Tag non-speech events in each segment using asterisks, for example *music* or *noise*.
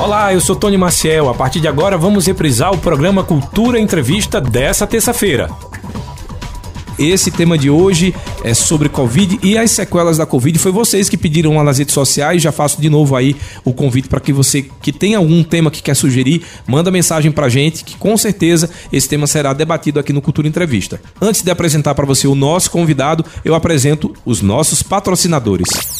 Olá, eu sou Tony Maciel. A partir de agora vamos reprisar o programa Cultura Entrevista dessa terça-feira. Esse tema de hoje é sobre Covid e as sequelas da Covid. Foi vocês que pediram lá nas redes sociais. Já faço de novo aí o convite para que você que tem algum tema que quer sugerir, manda mensagem pra gente que com certeza esse tema será debatido aqui no Cultura Entrevista. Antes de apresentar para você o nosso convidado, eu apresento os nossos patrocinadores.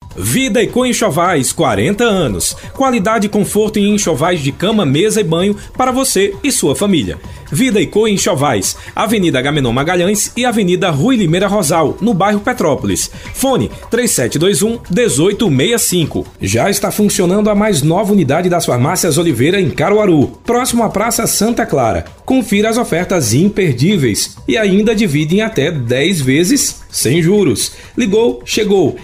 Vida e Com Enxovais, 40 anos. Qualidade e conforto em enxovais de cama, mesa e banho para você e sua família. Vida e Co Enxovais, Avenida Agamenon Magalhães e Avenida Rui Limeira Rosal, no bairro Petrópolis. Fone 3721 1865. Já está funcionando a mais nova unidade das farmácias Oliveira em Caruaru, próximo à Praça Santa Clara. Confira as ofertas imperdíveis e ainda divide em até 10 vezes sem juros. Ligou, chegou.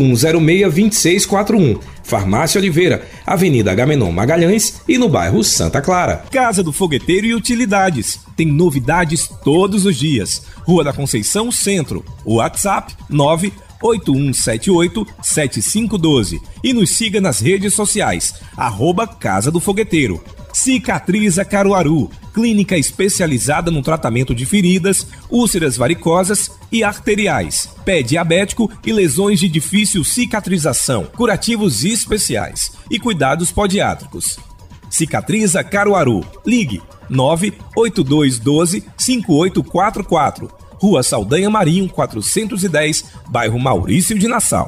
981062641. Farmácia Oliveira, Avenida Agamenon Magalhães e no bairro Santa Clara. Casa do Fogueteiro e Utilidades. Tem novidades todos os dias. Rua da Conceição Centro. WhatsApp 9 8178-7512 e nos siga nas redes sociais, arroba Casa do Fogueteiro. Cicatriza Caruaru, clínica especializada no tratamento de feridas, úlceras varicosas e arteriais, pé diabético e lesões de difícil cicatrização, curativos especiais e cuidados podiátricos. Cicatriza Caruaru. Ligue 98212 5844 Rua Saldanha Marinho, 410, bairro Maurício de Nassau.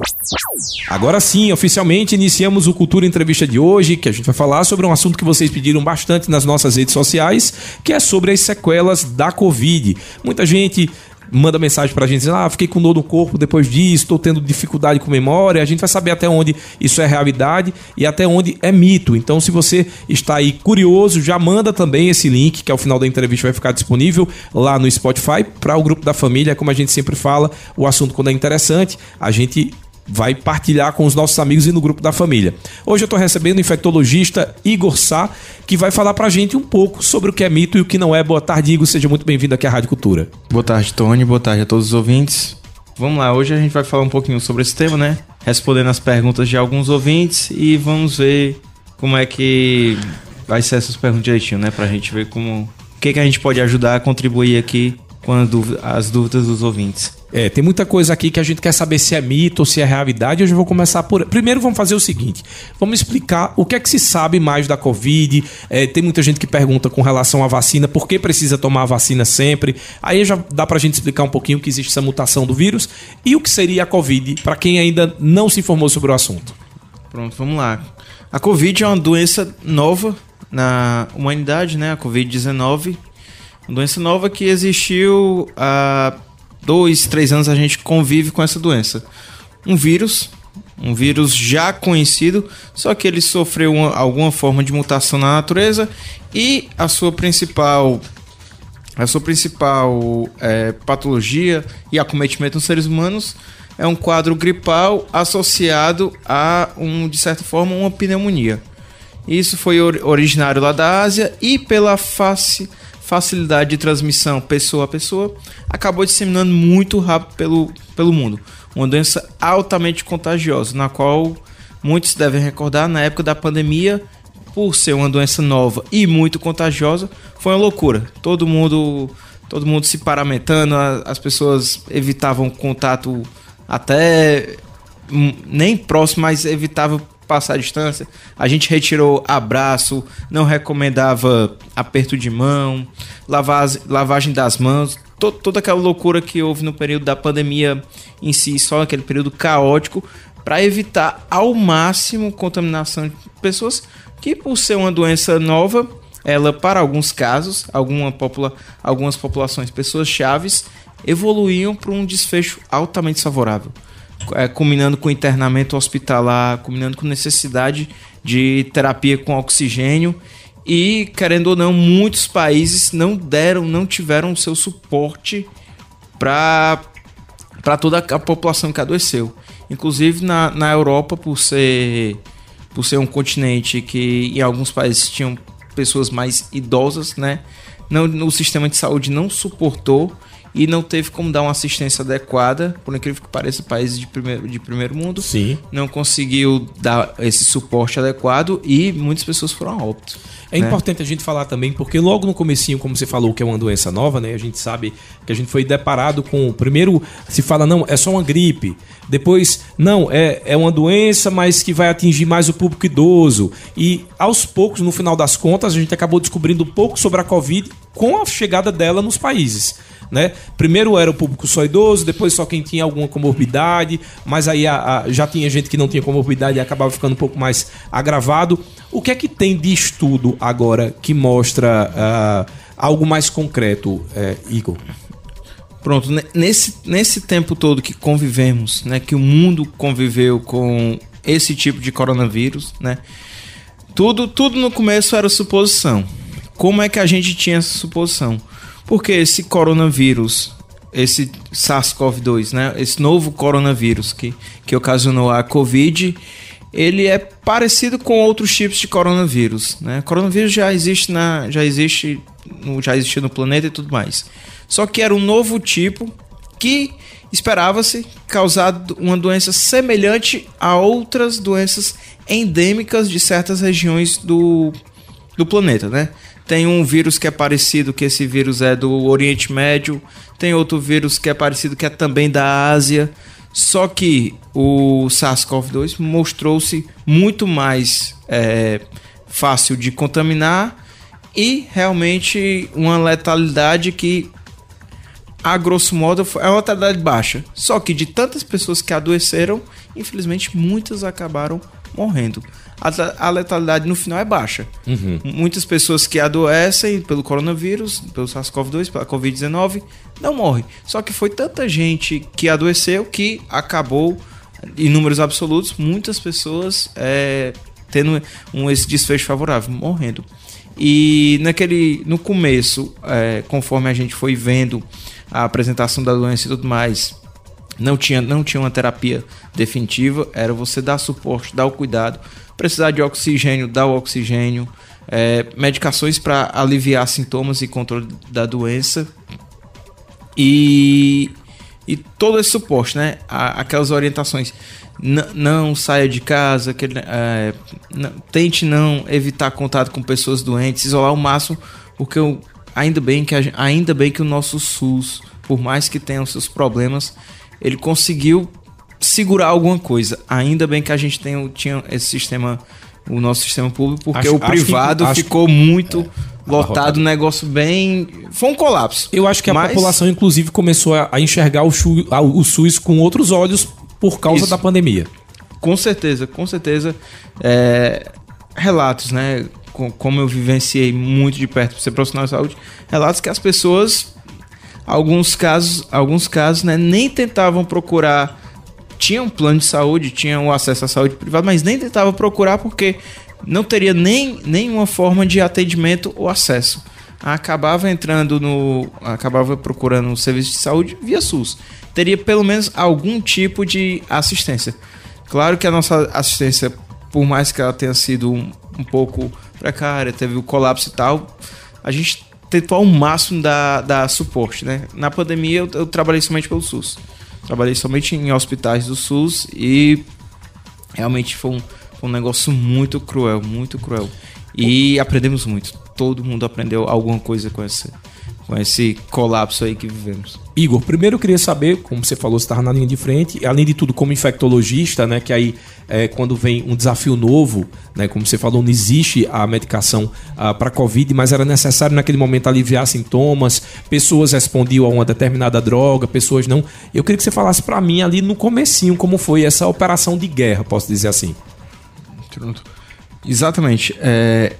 Agora sim, oficialmente iniciamos o Cultura Entrevista de hoje, que a gente vai falar sobre um assunto que vocês pediram bastante nas nossas redes sociais, que é sobre as sequelas da Covid. Muita gente manda mensagem pra gente dizendo: Ah, fiquei com dor no corpo depois disso, estou tendo dificuldade com memória. A gente vai saber até onde isso é realidade e até onde é mito. Então, se você está aí curioso, já manda também esse link, que ao final da entrevista vai ficar disponível lá no Spotify, para o grupo da família. Como a gente sempre fala, o assunto, quando é interessante, a gente vai partilhar com os nossos amigos e no grupo da família. Hoje eu estou recebendo o infectologista Igor Sá, que vai falar para a gente um pouco sobre o que é mito e o que não é. Boa tarde, Igor. Seja muito bem-vindo aqui à Rádio Cultura. Boa tarde, Tony. Boa tarde a todos os ouvintes. Vamos lá, hoje a gente vai falar um pouquinho sobre esse tema, né? Respondendo as perguntas de alguns ouvintes e vamos ver como é que vai ser essas perguntas direitinho, né? Pra gente ver como. O que, que a gente pode ajudar a contribuir aqui com as dúvidas dos ouvintes. É, tem muita coisa aqui que a gente quer saber se é mito ou se é realidade. Hoje eu vou começar por. Primeiro vamos fazer o seguinte: vamos explicar o que é que se sabe mais da Covid. É, tem muita gente que pergunta com relação à vacina, por que precisa tomar a vacina sempre. Aí já dá pra gente explicar um pouquinho que existe essa mutação do vírus e o que seria a Covid, para quem ainda não se informou sobre o assunto. Pronto, vamos lá. A Covid é uma doença nova na humanidade, né? A Covid-19. Uma doença nova que existiu há dois, três anos a gente convive com essa doença. Um vírus, um vírus já conhecido, só que ele sofreu uma, alguma forma de mutação na natureza e a sua principal a sua principal é, patologia e acometimento nos seres humanos é um quadro gripal associado a um de certa forma uma pneumonia. Isso foi originário lá da Ásia e pela face facilidade de transmissão pessoa a pessoa, acabou disseminando muito rápido pelo, pelo mundo. Uma doença altamente contagiosa, na qual muitos devem recordar na época da pandemia, por ser uma doença nova e muito contagiosa, foi uma loucura. Todo mundo, todo mundo se paramentando, as pessoas evitavam contato até hum, nem próximo, mas evitavam passar a distância. A gente retirou abraço, não recomendava aperto de mão, lavagem das mãos, to, toda aquela loucura que houve no período da pandemia em si, só aquele período caótico, para evitar ao máximo contaminação de pessoas que, por ser uma doença nova, ela, para alguns casos, alguma popula algumas populações, pessoas chaves, evoluíam para um desfecho altamente favorável é, combinando com internamento hospitalar, combinando com necessidade de terapia com oxigênio. E, querendo ou não, muitos países não deram, não tiveram o seu suporte para toda a população que adoeceu. Inclusive na, na Europa, por ser, por ser um continente que em alguns países tinham pessoas mais idosas, né? Não, o sistema de saúde não suportou e não teve como dar uma assistência adequada, por incrível que pareça, países de primeiro, de primeiro mundo. Sim. Não conseguiu dar esse suporte adequado e muitas pessoas foram a óbito. É né? importante a gente falar também, porque logo no comecinho, como você falou, que é uma doença nova, né? A gente sabe que a gente foi deparado com. Primeiro se fala, não, é só uma gripe. Depois, não, é, é uma doença, mas que vai atingir mais o público idoso. E aos poucos, no final das contas, a gente acabou descobrindo um pouco sobre a Covid com a chegada dela nos países né? Primeiro era o público só idoso, depois só quem tinha alguma comorbidade, mas aí a, a, já tinha gente que não tinha comorbidade e acabava ficando um pouco mais agravado. O que é que tem de estudo agora que mostra uh, algo mais concreto, uh, Igor? Pronto, nesse, nesse tempo todo que convivemos, né, que o mundo conviveu com esse tipo de coronavírus, né, tudo, tudo no começo era suposição. Como é que a gente tinha essa suposição? Porque esse coronavírus, esse SARS-CoV-2, né, esse novo coronavírus que, que ocasionou a Covid, ele é parecido com outros tipos de coronavírus, né? Coronavírus já existe na, já existe, já existe no planeta e tudo mais. Só que era um novo tipo que esperava-se causar uma doença semelhante a outras doenças endêmicas de certas regiões do, do planeta, né? Tem um vírus que é parecido, que esse vírus é do Oriente Médio. Tem outro vírus que é parecido, que é também da Ásia. Só que o SARS-CoV-2 mostrou-se muito mais é, fácil de contaminar e realmente uma letalidade que, a grosso modo, é uma letalidade baixa. Só que de tantas pessoas que adoeceram, infelizmente muitas acabaram morrendo a, letalidade no final é baixa. Uhum. Muitas pessoas que adoecem pelo coronavírus, pelo SARS-CoV-2, pela Covid-19, não morrem. Só que foi tanta gente que adoeceu que acabou, em números absolutos, muitas pessoas é, tendo um, esse desfecho favorável, morrendo. E naquele, no começo, é, conforme a gente foi vendo a apresentação da doença e tudo mais, não tinha, não tinha uma terapia definitiva, era você dar suporte, dar o cuidado, precisar de oxigênio, dá o oxigênio, é, medicações para aliviar sintomas e controle da doença e, e todo esse suporte, né? Aquelas orientações. N não saia de casa, que, é, tente não evitar contato com pessoas doentes, isolar o máximo, porque eu, ainda, bem que a, ainda bem que o nosso SUS, por mais que tenha os seus problemas, ele conseguiu segurar alguma coisa. Ainda bem que a gente tem, tinha esse sistema, o nosso sistema público, porque acho, o privado que, ficou que, muito é, lotado, um negócio bem. Foi um colapso. Eu acho que a Mas... população, inclusive, começou a, enxergar o, SUS, o SUS com outros olhos por causa Isso. da pandemia. Com certeza, com certeza. É, relatos, né? Como eu vivenciei muito de perto por ser profissional de saúde, relatos que as pessoas, alguns casos, alguns casos, né, nem tentavam procurar tinham um plano de saúde, tinham acesso à saúde privada, mas nem tentava procurar porque não teria nem nenhuma forma de atendimento ou acesso. Acabava entrando no. acabava procurando um serviço de saúde via SUS. Teria pelo menos algum tipo de assistência. Claro que a nossa assistência, por mais que ela tenha sido um, um pouco precária, teve o colapso e tal, a gente tentou ao máximo dar, dar suporte, né? Na pandemia eu, eu trabalhei somente pelo SUS. Trabalhei somente em hospitais do SUS e realmente foi um, foi um negócio muito cruel, muito cruel. E aprendemos muito. Todo mundo aprendeu alguma coisa com esse, com esse colapso aí que vivemos. Igor, primeiro eu queria saber, como você falou, você estava na linha de frente, além de tudo, como infectologista, né? Que aí é, quando vem um desafio novo, né? Como você falou, não existe a medicação ah, para Covid, mas era necessário naquele momento aliviar sintomas, pessoas respondiam a uma determinada droga, pessoas não. Eu queria que você falasse para mim ali no comecinho como foi essa operação de guerra, posso dizer assim. Pronto. Exatamente. É,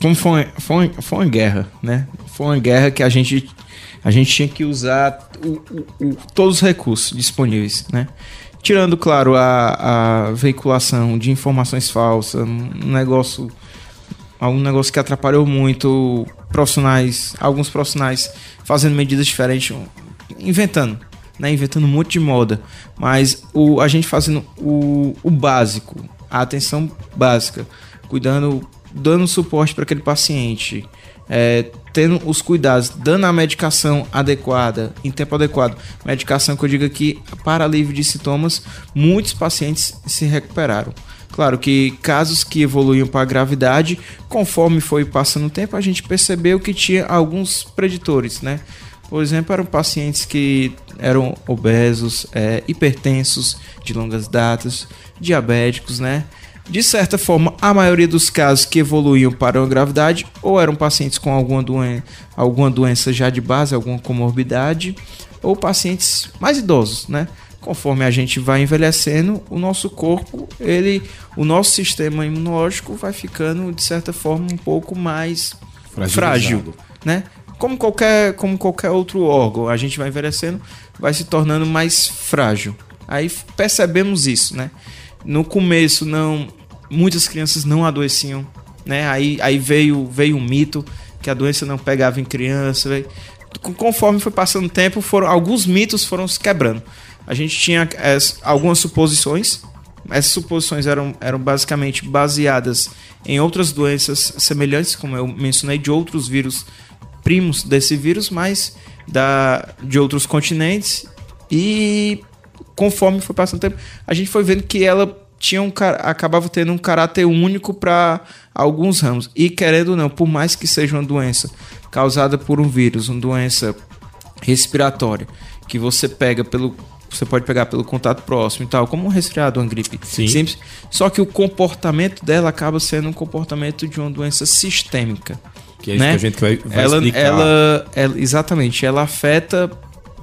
como foi, foi, foi uma guerra, né? Foi uma guerra que a gente a gente tinha que usar o, o, o, todos os recursos disponíveis, né? Tirando, claro, a, a veiculação de informações falsas, um negócio, algum negócio que atrapalhou muito profissionais, alguns profissionais fazendo medidas diferentes, inventando, né, inventando um monte de moda, mas o, a gente fazendo o, o básico, a atenção básica, cuidando, dando suporte para aquele paciente, é, tendo os cuidados, dando a medicação adequada, em tempo adequado. Medicação que eu digo aqui para alívio de sintomas, muitos pacientes se recuperaram. Claro que casos que evoluíam para a gravidade, conforme foi passando o tempo, a gente percebeu que tinha alguns preditores, né? Por exemplo, eram pacientes que eram obesos, é, hipertensos de longas datas, diabéticos, né? De certa forma, a maioria dos casos que evoluíam para a gravidade ou eram pacientes com alguma, doen alguma doença já de base, alguma comorbidade, ou pacientes mais idosos, né? Conforme a gente vai envelhecendo, o nosso corpo, ele, o nosso sistema imunológico vai ficando de certa forma um pouco mais frágil, né? Como qualquer, como qualquer outro órgão, a gente vai envelhecendo, vai se tornando mais frágil. Aí percebemos isso, né? No começo não muitas crianças não adoeciam, né? Aí, aí veio, veio um mito que a doença não pegava em criança. Conforme foi passando o tempo, foram, alguns mitos foram se quebrando. A gente tinha as, algumas suposições. Essas suposições eram, eram basicamente baseadas em outras doenças semelhantes, como eu mencionei, de outros vírus primos desse vírus, mas da, de outros continentes. E conforme foi passando o tempo, a gente foi vendo que ela tinha um, acabava tendo um caráter único para alguns ramos. E querendo ou não, por mais que seja uma doença causada por um vírus, uma doença respiratória, que você pega pelo. Você pode pegar pelo contato próximo e tal, como um resfriado, uma gripe. Sim. Simples. Só que o comportamento dela acaba sendo um comportamento de uma doença sistêmica. Que é isso né? que a gente vai, vai ela, explicar. Ela, ela, exatamente, ela afeta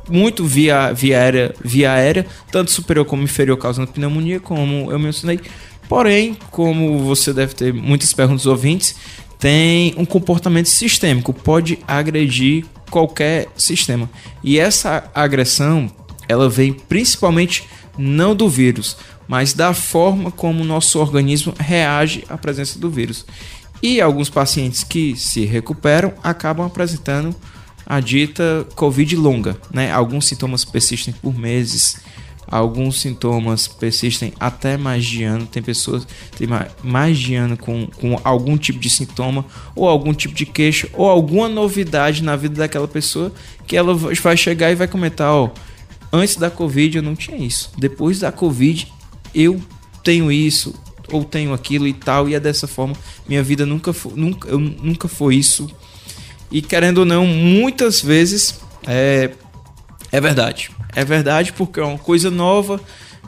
muito via, via, aérea, via aérea, tanto superior como inferior, causando pneumonia, como eu mencionei. Porém, como você deve ter muitas perguntas ouvintes, tem um comportamento sistêmico, pode agredir qualquer sistema. E essa agressão, ela vem principalmente não do vírus, mas da forma como o nosso organismo reage à presença do vírus. E alguns pacientes que se recuperam acabam apresentando a dita Covid longa, né? Alguns sintomas persistem por meses, alguns sintomas persistem até mais de ano. Tem pessoas têm mais de ano com, com algum tipo de sintoma, ou algum tipo de queixa, ou alguma novidade na vida daquela pessoa que ela vai chegar e vai comentar: Ó, antes da Covid eu não tinha isso, depois da Covid eu tenho isso, ou tenho aquilo e tal, e é dessa forma. Minha vida nunca foi, nunca, eu, nunca foi isso e querendo ou não, muitas vezes é, é verdade. É verdade porque é uma coisa nova.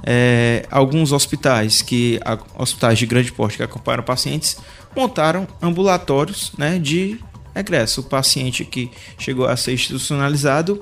É, alguns hospitais que hospitais de grande porte que acompanham pacientes montaram ambulatórios né, de regresso. O paciente que chegou a ser institucionalizado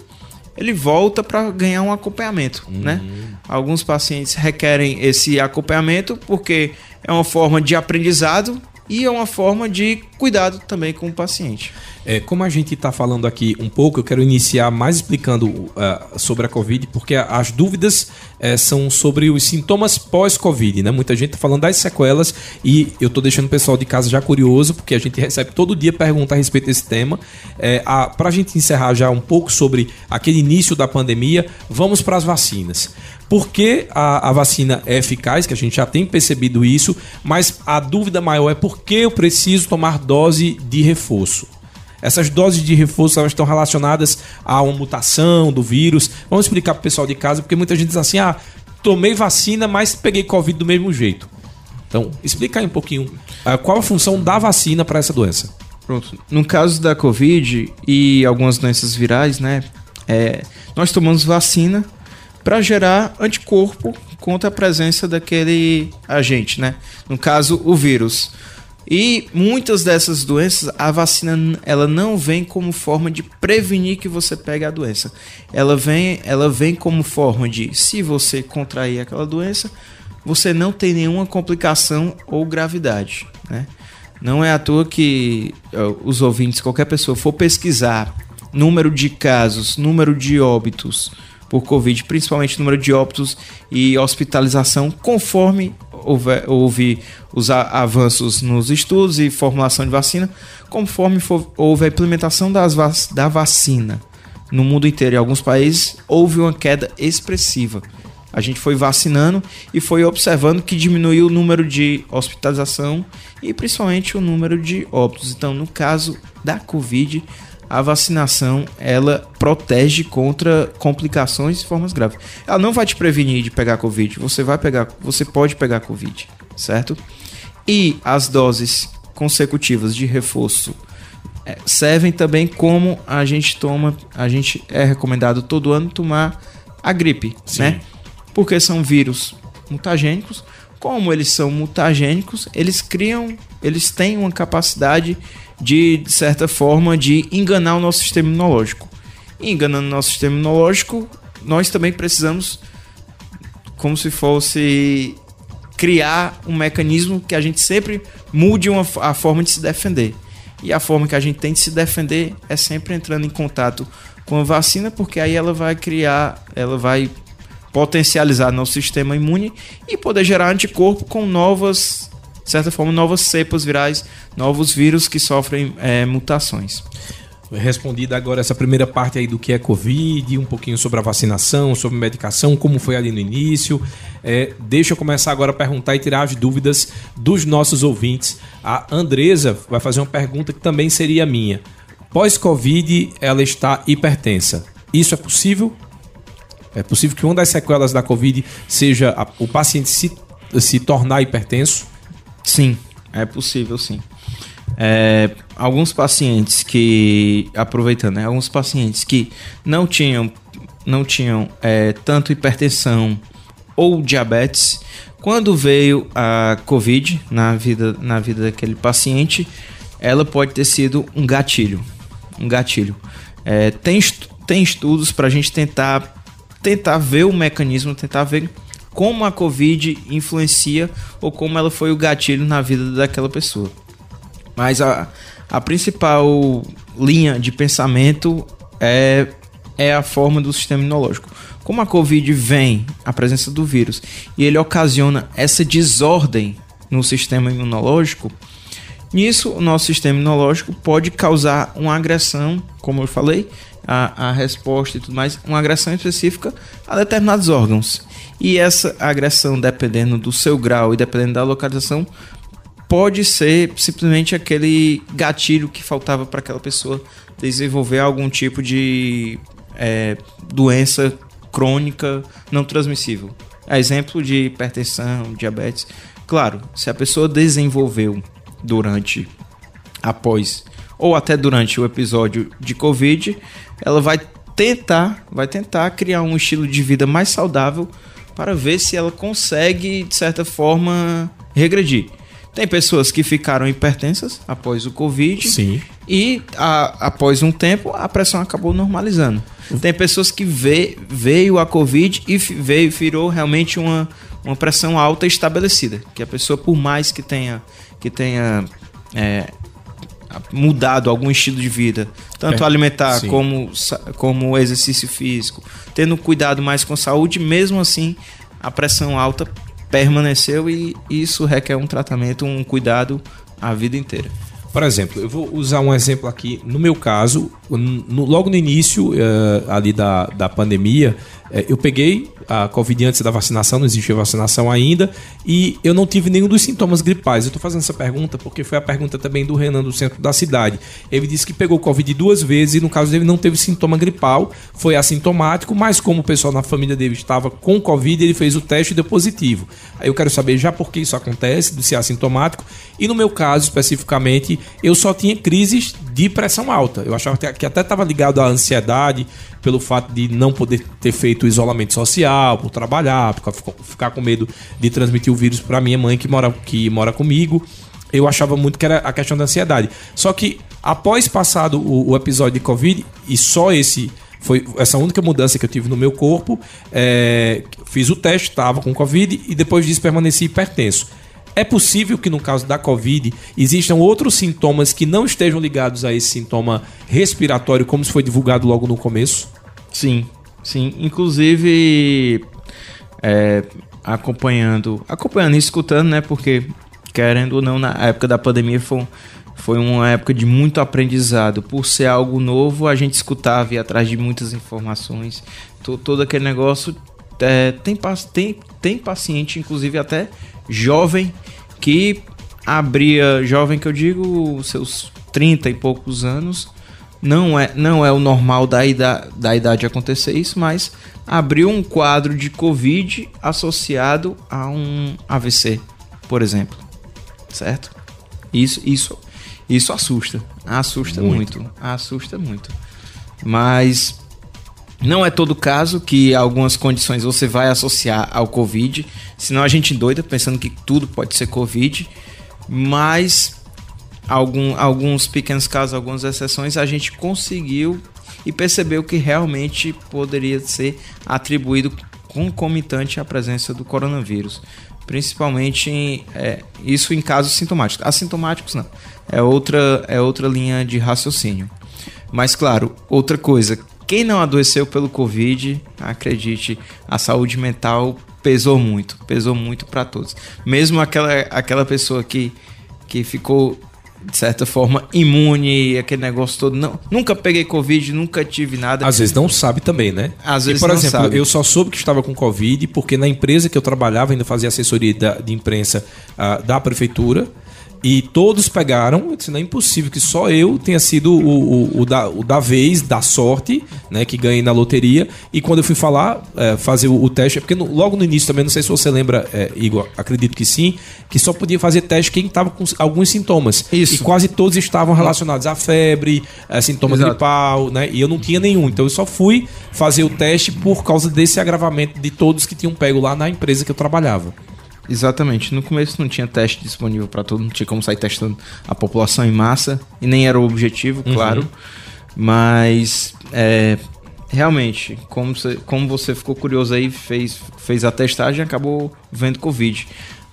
ele volta para ganhar um acompanhamento, uhum. né? Alguns pacientes requerem esse acompanhamento porque é uma forma de aprendizado e é uma forma de cuidado também com o paciente. É, como a gente está falando aqui um pouco, eu quero iniciar mais explicando uh, sobre a Covid, porque as dúvidas uh, são sobre os sintomas pós-Covid, né? Muita gente está falando das sequelas e eu estou deixando o pessoal de casa já curioso, porque a gente recebe todo dia perguntas a respeito desse tema. É, para a gente encerrar já um pouco sobre aquele início da pandemia, vamos para as vacinas. Por que a, a, vacina é eficaz, que a gente já tem percebido isso, mas a dúvida maior é por que eu preciso tomar dose de reforço. Essas doses de reforço elas estão relacionadas a uma mutação do vírus. Vamos explicar para o pessoal de casa, porque muita gente diz assim: ah, tomei vacina, mas peguei Covid do mesmo jeito. Então, explica aí um pouquinho uh, qual a função da vacina para essa doença. Pronto. No caso da Covid e algumas doenças virais, né? É, nós tomamos vacina para gerar anticorpo contra a presença daquele agente, né? No caso, o vírus. E muitas dessas doenças, a vacina ela não vem como forma de prevenir que você pegue a doença. Ela vem, ela vem como forma de, se você contrair aquela doença, você não tem nenhuma complicação ou gravidade, né? Não é à toa que uh, os ouvintes, qualquer pessoa, for pesquisar número de casos, número de óbitos, por Covid, principalmente número de óbitos e hospitalização, conforme houve, os avanços nos estudos e formulação de vacina, conforme for, houve a implementação das, da vacina no mundo inteiro, em alguns países, houve uma queda expressiva. A gente foi vacinando e foi observando que diminuiu o número de hospitalização e principalmente o número de óbitos. Então, no caso da Covid, a vacinação ela protege contra complicações e formas graves. Ela não vai te prevenir de pegar Covid, você vai pegar, você pode pegar Covid, certo? E as doses consecutivas de reforço é, servem também como a gente toma, a gente é recomendado todo ano tomar a gripe, Sim. né? Porque são vírus mutagênicos. Como eles são mutagênicos, eles criam, eles têm uma capacidade de, de certa forma, de enganar o nosso sistema imunológico. E enganando o nosso sistema imunológico, nós também precisamos, como se fosse criar um mecanismo que a gente sempre mude uma, a forma de se defender. E a forma que a gente tem de se defender é sempre entrando em contato com a vacina, porque aí ela vai criar, ela vai potencializar nosso sistema imune e poder gerar anticorpo com novas, de certa forma, novas cepas virais, novos vírus que sofrem é, mutações. Respondida agora essa primeira parte aí do que é Covid, um pouquinho sobre a vacinação, sobre medicação, como foi ali no início. É, deixa eu começar agora a perguntar e tirar as dúvidas dos nossos ouvintes. A Andresa vai fazer uma pergunta que também seria minha. Pós-Covid, ela está hipertensa. Isso é possível? É possível que uma das sequelas da Covid seja o paciente se, se tornar hipertenso? Sim, é possível sim. É, alguns pacientes que, aproveitando, né, alguns pacientes que não tinham, não tinham é, tanto hipertensão ou diabetes, quando veio a Covid na vida, na vida daquele paciente, ela pode ter sido um gatilho. Um gatilho. É, tem, tem estudos para a gente tentar, tentar ver o mecanismo, tentar ver como a Covid influencia ou como ela foi o gatilho na vida daquela pessoa. Mas a, a principal linha de pensamento é, é a forma do sistema imunológico. Como a Covid vem, a presença do vírus, e ele ocasiona essa desordem no sistema imunológico, nisso o nosso sistema imunológico pode causar uma agressão, como eu falei, a, a resposta e tudo mais, uma agressão específica a determinados órgãos. E essa agressão, dependendo do seu grau e dependendo da localização, pode ser simplesmente aquele gatilho que faltava para aquela pessoa desenvolver algum tipo de é, doença crônica não transmissível. exemplo de hipertensão, diabetes. Claro, se a pessoa desenvolveu durante, após ou até durante o episódio de Covid, ela vai tentar, vai tentar criar um estilo de vida mais saudável para ver se ela consegue, de certa forma, regredir. Tem pessoas que ficaram hipertensas após o Covid. Sim. E a, após um tempo a pressão acabou normalizando. Tem pessoas que vê, veio a Covid e veio, virou realmente uma, uma pressão alta estabelecida. Que a pessoa, por mais que tenha, que tenha é, mudado algum estilo de vida, tanto é, alimentar como, como exercício físico, tendo cuidado mais com saúde, mesmo assim a pressão alta permaneceu e isso requer um tratamento, um cuidado a vida inteira. Por exemplo, eu vou usar um exemplo aqui. No meu caso, no, logo no início uh, ali da, da pandemia, eu peguei a Covid antes da vacinação, não existia vacinação ainda, e eu não tive nenhum dos sintomas gripais. Eu estou fazendo essa pergunta porque foi a pergunta também do Renan do centro da cidade. Ele disse que pegou Covid duas vezes e no caso dele não teve sintoma gripal, foi assintomático, mas como o pessoal na família dele estava com Covid, ele fez o teste e deu positivo. Aí eu quero saber já por que isso acontece, de ser assintomático, e no meu caso especificamente, eu só tinha crises de pressão alta. Eu achava que até estava ligado à ansiedade, pelo fato de não poder ter feito isolamento social, por trabalhar, por ficar com medo de transmitir o vírus para minha mãe que mora, que mora comigo. Eu achava muito que era a questão da ansiedade. Só que após passado o, o episódio de Covid, e só esse foi essa única mudança que eu tive no meu corpo, é, fiz o teste, estava com Covid e depois disso permaneci hipertenso. É possível que no caso da Covid existam outros sintomas que não estejam ligados a esse sintoma respiratório, como se foi divulgado logo no começo? Sim, sim. Inclusive, é, acompanhando, acompanhando e escutando, né? Porque, querendo ou não, na época da pandemia foi, Foi uma época de muito aprendizado. Por ser algo novo, a gente escutava e atrás de muitas informações. Todo aquele negócio. É, tem, tem, tem paciente, inclusive até jovem, que abria. Jovem que eu digo, seus 30 e poucos anos. Não é, não é o normal da idade, da idade acontecer isso, mas abriu um quadro de Covid associado a um AVC, por exemplo. Certo? Isso, isso isso assusta. Assusta muito. muito. Assusta muito. Mas não é todo caso que algumas condições você vai associar ao Covid. Senão a gente doida pensando que tudo pode ser Covid. Mas algum, alguns pequenos casos, algumas exceções, a gente conseguiu e percebeu que realmente poderia ser atribuído concomitante à presença do coronavírus. Principalmente em, é, isso em casos sintomáticos. Assintomáticos não é outra, é outra linha de raciocínio. Mas claro, outra coisa, quem não adoeceu pelo Covid, acredite, a saúde mental pesou muito, pesou muito para todos. Mesmo aquela, aquela pessoa que, que ficou de certa forma imune, aquele negócio todo. Não, nunca peguei Covid, nunca tive nada. Às vezes não sabe também, né? Às vezes e, por não exemplo, sabe. eu só soube que estava com Covid porque na empresa que eu trabalhava, ainda fazia assessoria da, de imprensa uh, da prefeitura. E todos pegaram, disse, não é impossível que só eu tenha sido o, o, o, da, o da vez, da sorte, né, que ganhei na loteria. E quando eu fui falar, é, fazer o, teste, é porque no, logo no início também, não sei se você lembra, é, Igor, acredito que sim, que só podia fazer teste quem estava com alguns sintomas. Isso. E quase todos estavam relacionados à febre, a sintomas Exato. gripal, né? E eu não tinha nenhum. Então eu só fui fazer o teste por causa desse agravamento de todos que tinham pego lá na empresa que eu trabalhava. Exatamente. No começo não tinha teste disponível para todo, não tinha como sair testando a população em massa, e nem era o objetivo, uhum. claro. Mas, é, realmente, como você, como você ficou curioso aí, fez, fez a testagem acabou vendo Covid.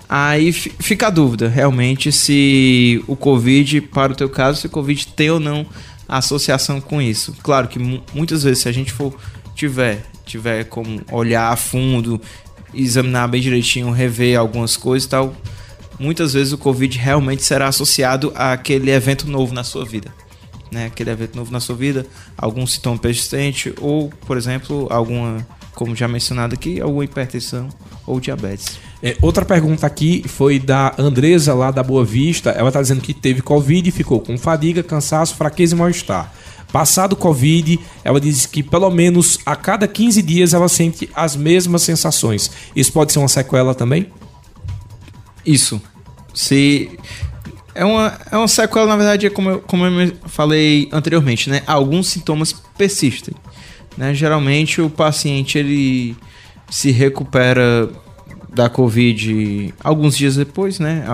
Aí fica a dúvida, realmente, se o Covid, para o teu caso, se o Covid tem ou não associação com isso. Claro que muitas vezes, se a gente for tiver tiver como olhar a fundo examinar bem direitinho, rever algumas coisas e tal, muitas vezes o Covid realmente será associado àquele evento novo na sua vida. Né? Aquele evento novo na sua vida, algum sintoma persistente ou, por exemplo, alguma, como já mencionado aqui, alguma hipertensão ou diabetes. É, outra pergunta aqui foi da Andresa, lá da Boa Vista. Ela está dizendo que teve Covid e ficou com fadiga, cansaço, fraqueza e mal-estar. Passado o Covid, ela diz que pelo menos a cada 15 dias ela sente as mesmas sensações. Isso pode ser uma sequela também? Isso. Se é uma, é uma sequela, na verdade, é como eu, como eu falei anteriormente, né? Alguns sintomas persistem. Né? Geralmente o paciente ele se recupera da Covid alguns dias depois, né?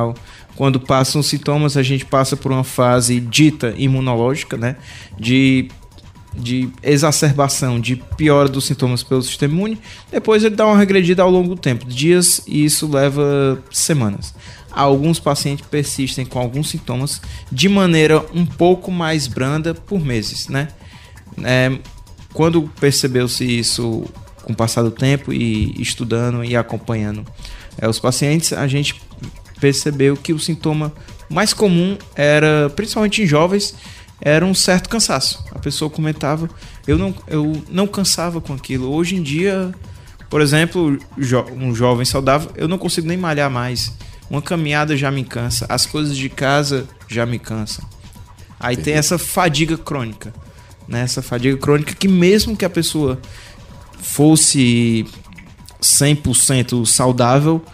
Quando passam sintomas, a gente passa por uma fase dita imunológica, né? De, de exacerbação, de piora dos sintomas pelo sistema imune. Depois ele dá uma regredida ao longo do tempo, dias, e isso leva semanas. Alguns pacientes persistem com alguns sintomas de maneira um pouco mais branda por meses, né? É, quando percebeu-se isso com o passar do tempo e estudando e acompanhando é, os pacientes, a gente percebeu que o sintoma mais comum era, principalmente em jovens, era um certo cansaço. A pessoa comentava, eu não, eu não cansava com aquilo. Hoje em dia, por exemplo, um jovem saudável, eu não consigo nem malhar mais. Uma caminhada já me cansa, as coisas de casa já me cansam. Aí Entendi. tem essa fadiga crônica, né? Essa fadiga crônica que mesmo que a pessoa fosse 100% saudável,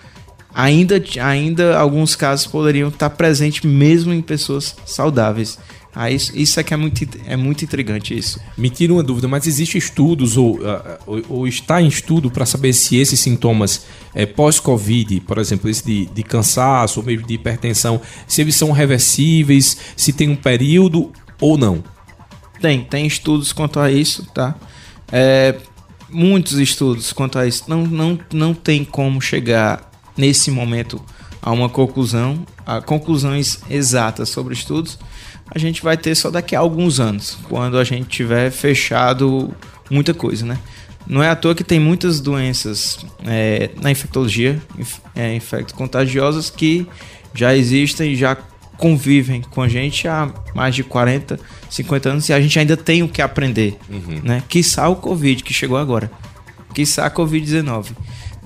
ainda, ainda alguns casos poderiam estar presentes mesmo em pessoas saudáveis. Ah, isso, isso é que é muito, é muito intrigante isso. Me tira uma dúvida, mas existe estudos ou, ah, ou, ou está em estudo para saber se esses sintomas é, pós-Covid, por exemplo, esse de, de cansaço ou mesmo de hipertensão, se eles são reversíveis, se tem um período ou não? Tem, tem estudos quanto a isso, tá? É, muitos estudos quanto a isso. Não, não, não tem como chegar nesse momento a uma conclusão, a conclusões exatas sobre estudos, a gente vai ter só daqui a alguns anos, quando a gente tiver fechado muita coisa, né? Não é à toa que tem muitas doenças é, na infectologia, inf, é, infectos contagiosas, que já existem, já convivem com a gente há mais de 40, 50 anos e a gente ainda tem o que aprender, Uhum. né? Quiçá o Covid que chegou agora. Quiçá a Covid-19.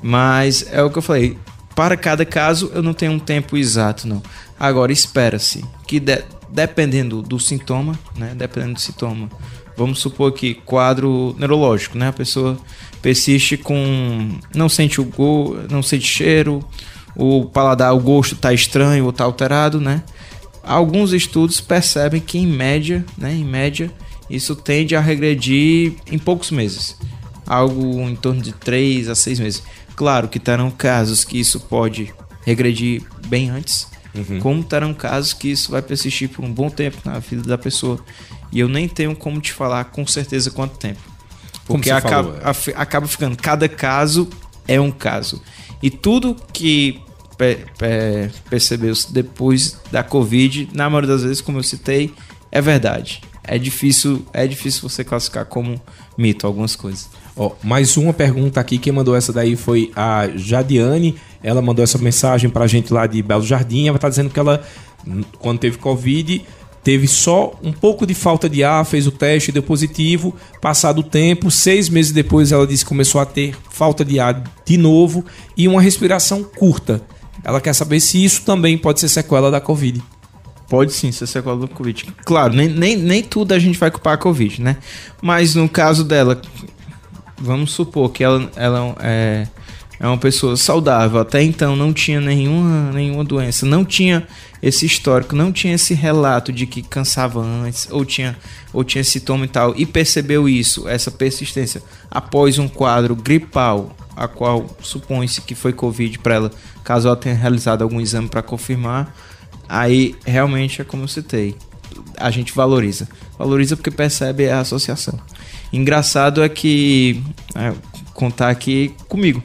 Mas é o que eu falei, para cada caso eu não tenho um tempo exato, não. Agora, espera-se que de- dependendo do sintoma, né? Dependendo do sintoma, vamos supor que quadro neurológico, né? A pessoa persiste com... não sente o go, não sente cheiro, o paladar, o gosto tá estranho ou tá alterado, né? Alguns estudos percebem que em média, né, em média, isso tende a regredir em poucos meses. Algo em torno de 3 a 6 meses. Claro que terão casos que isso pode regredir bem antes, como terão casos que isso vai persistir por um bom tempo na vida da pessoa. E eu nem tenho como te falar com certeza quanto tempo. Porque acaba, falou, é. acaba ficando, cada caso é um caso. E tudo que pe- pe- percebeu-se depois da Covid, na maioria das vezes, como eu citei, é verdade. É difícil, é difícil você classificar como mito algumas coisas. Ó, mais uma pergunta aqui. Quem mandou essa daí foi a Jadiane. Ela mandou essa mensagem pra gente lá de Belo Jardim. Ela tá dizendo que ela, quando teve Covid, teve só um pouco de falta de ar, fez o teste, deu positivo. Passado o tempo, seis meses depois, ela disse que começou a ter falta de ar de novo e uma respiração curta. Ela quer saber se isso também pode ser sequela da Covid. Pode sim ser sequela do Covid. Claro, nem, nem, nem tudo a gente vai culpar a Covid, né? Mas no caso dela, vamos supor que ela, ela é, é uma pessoa saudável, até então não tinha nenhuma, nenhuma doença, não tinha esse histórico, não tinha esse relato de que cansava antes, ou tinha, ou tinha sintoma e tal, e percebeu isso, essa persistência, após um quadro gripal, a qual supõe-se que foi Covid para ela, caso ela tenha realizado algum exame para confirmar, aí realmente é como eu citei, a gente valoriza. Valoriza porque percebe a associação. Engraçado é que, é, contar aqui comigo,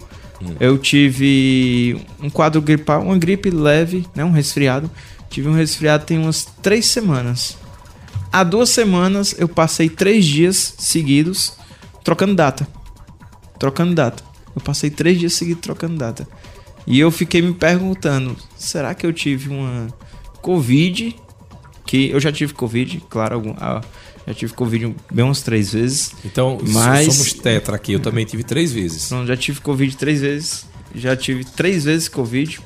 eu tive um quadro gripal, uma gripe leve, né, um resfriado. Tive um resfriado tem umas três semanas. Há duas semanas eu passei três dias seguidos trocando data. Trocando data. Eu passei três dias seguidos trocando data. E eu fiquei me perguntando: será que eu tive uma Covid? Que eu já tive Covid, claro, algum, ah, já tive Covid bem umas três vezes. Então, Mas- somos tetra aqui. Eu também tive três vezes. Então, já tive Covid três vezes. Já tive três vezes Covid.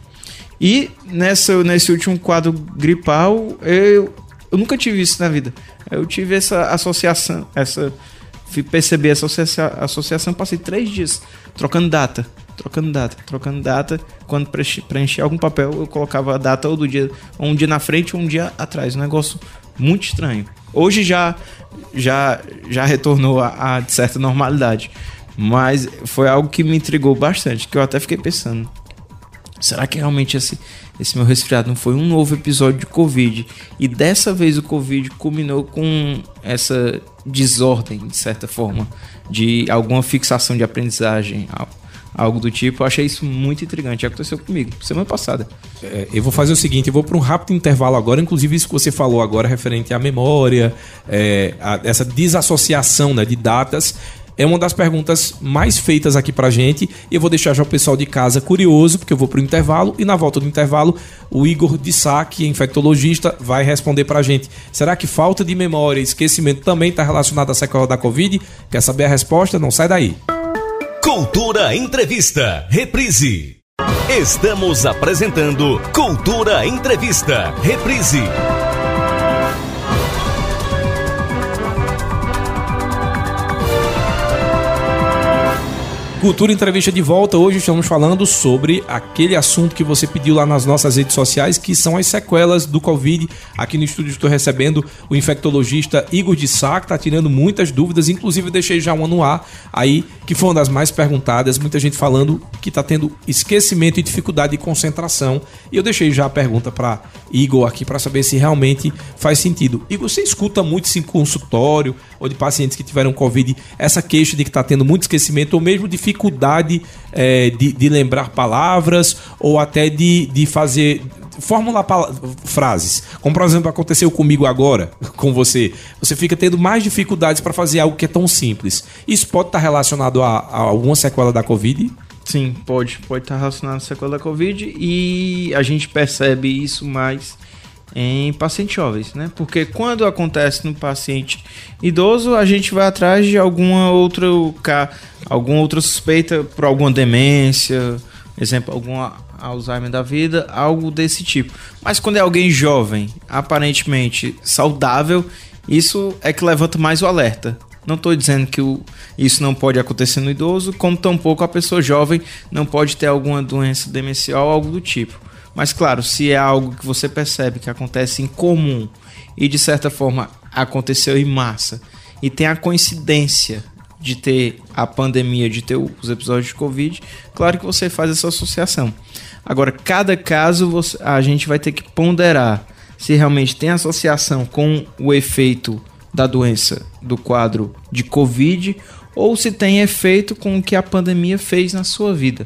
E nessa, nesse último quadro gripal, eu, eu nunca tive isso na vida. Eu tive essa associação, essa. Fui perceber essa associa- associação, passei três dias trocando data, trocando data, trocando data. Quando preenchi- algum papel, eu colocava a data ou do dia, ou um dia na frente ou um dia atrás. Um negócio muito estranho. Hoje já já já retornou a, certa normalidade. Mas foi algo que me intrigou bastante, que eu até fiquei pensando. Será que realmente esse, esse meu resfriado não foi um novo episódio de Covid? E dessa vez o Covid culminou com essa desordem, de certa forma, de alguma fixação de aprendizagem, algo do tipo. Eu achei isso muito intrigante. Aconteceu comigo semana passada. É, eu vou fazer o seguinte, eu vou para um rápido intervalo agora, inclusive isso que você falou agora referente à memória, é, a- essa desassociação né, de datas, é uma das perguntas mais feitas aqui pra gente. E eu vou deixar já o pessoal de casa curioso, porque eu vou pro intervalo e na volta do intervalo o Igor de Sá, que é infectologista, vai responder pra gente. Será que falta de memória e esquecimento também está relacionado à sequela da Covid? Quer saber a resposta? Não sai daí. Cultura Entrevista, reprise. Estamos apresentando Cultura Entrevista, reprise. Cultura Entrevista de volta. Hoje estamos falando sobre aquele assunto que você pediu lá nas nossas redes sociais, que são as sequelas do Covid. Aqui no estúdio estou recebendo o infectologista Igor de Sá, que está tirando muitas dúvidas. Inclusive, deixei já uma no ar aí, que foi uma das mais perguntadas. Muita gente falando que está tendo esquecimento e dificuldade de concentração. E eu deixei já a pergunta para Igor aqui para saber se realmente faz sentido. Igor, você escuta muito em consultório ou de pacientes que tiveram Covid, essa queixa de que está tendo muito esquecimento ou mesmo dificuldade eh, de, de lembrar palavras ou até de, de fazer. Formular pala- frases. Como, por exemplo, aconteceu comigo agora, *laughs* com você. Você fica tendo mais dificuldades para fazer algo que é tão simples. Isso pode estar relacionado a, a alguma sequela da Covid? Sim, pode. Pode estar relacionado à sequela da Covid e a gente percebe isso mais em pacientes jovens, né? Porque quando acontece no paciente idoso, a gente vai atrás de alguma outra alguma outra suspeita por alguma demência, exemplo, alguma Alzheimer da vida, algo desse tipo. Mas quando é alguém jovem, aparentemente saudável, isso é que levanta mais o alerta. Não estou dizendo que o, isso não pode acontecer no idoso, como tampouco a pessoa jovem não pode ter alguma doença demencial ou algo do tipo. Mas claro, se é algo que você percebe que acontece em comum e de certa forma aconteceu em massa e tem a coincidência de ter a pandemia, de ter os episódios de Covid, claro que você faz essa associação. Agora, cada caso você, a gente vai ter que ponderar se realmente tem associação com o efeito da doença do quadro de Covid ou se tem efeito com o que a pandemia fez na sua vida,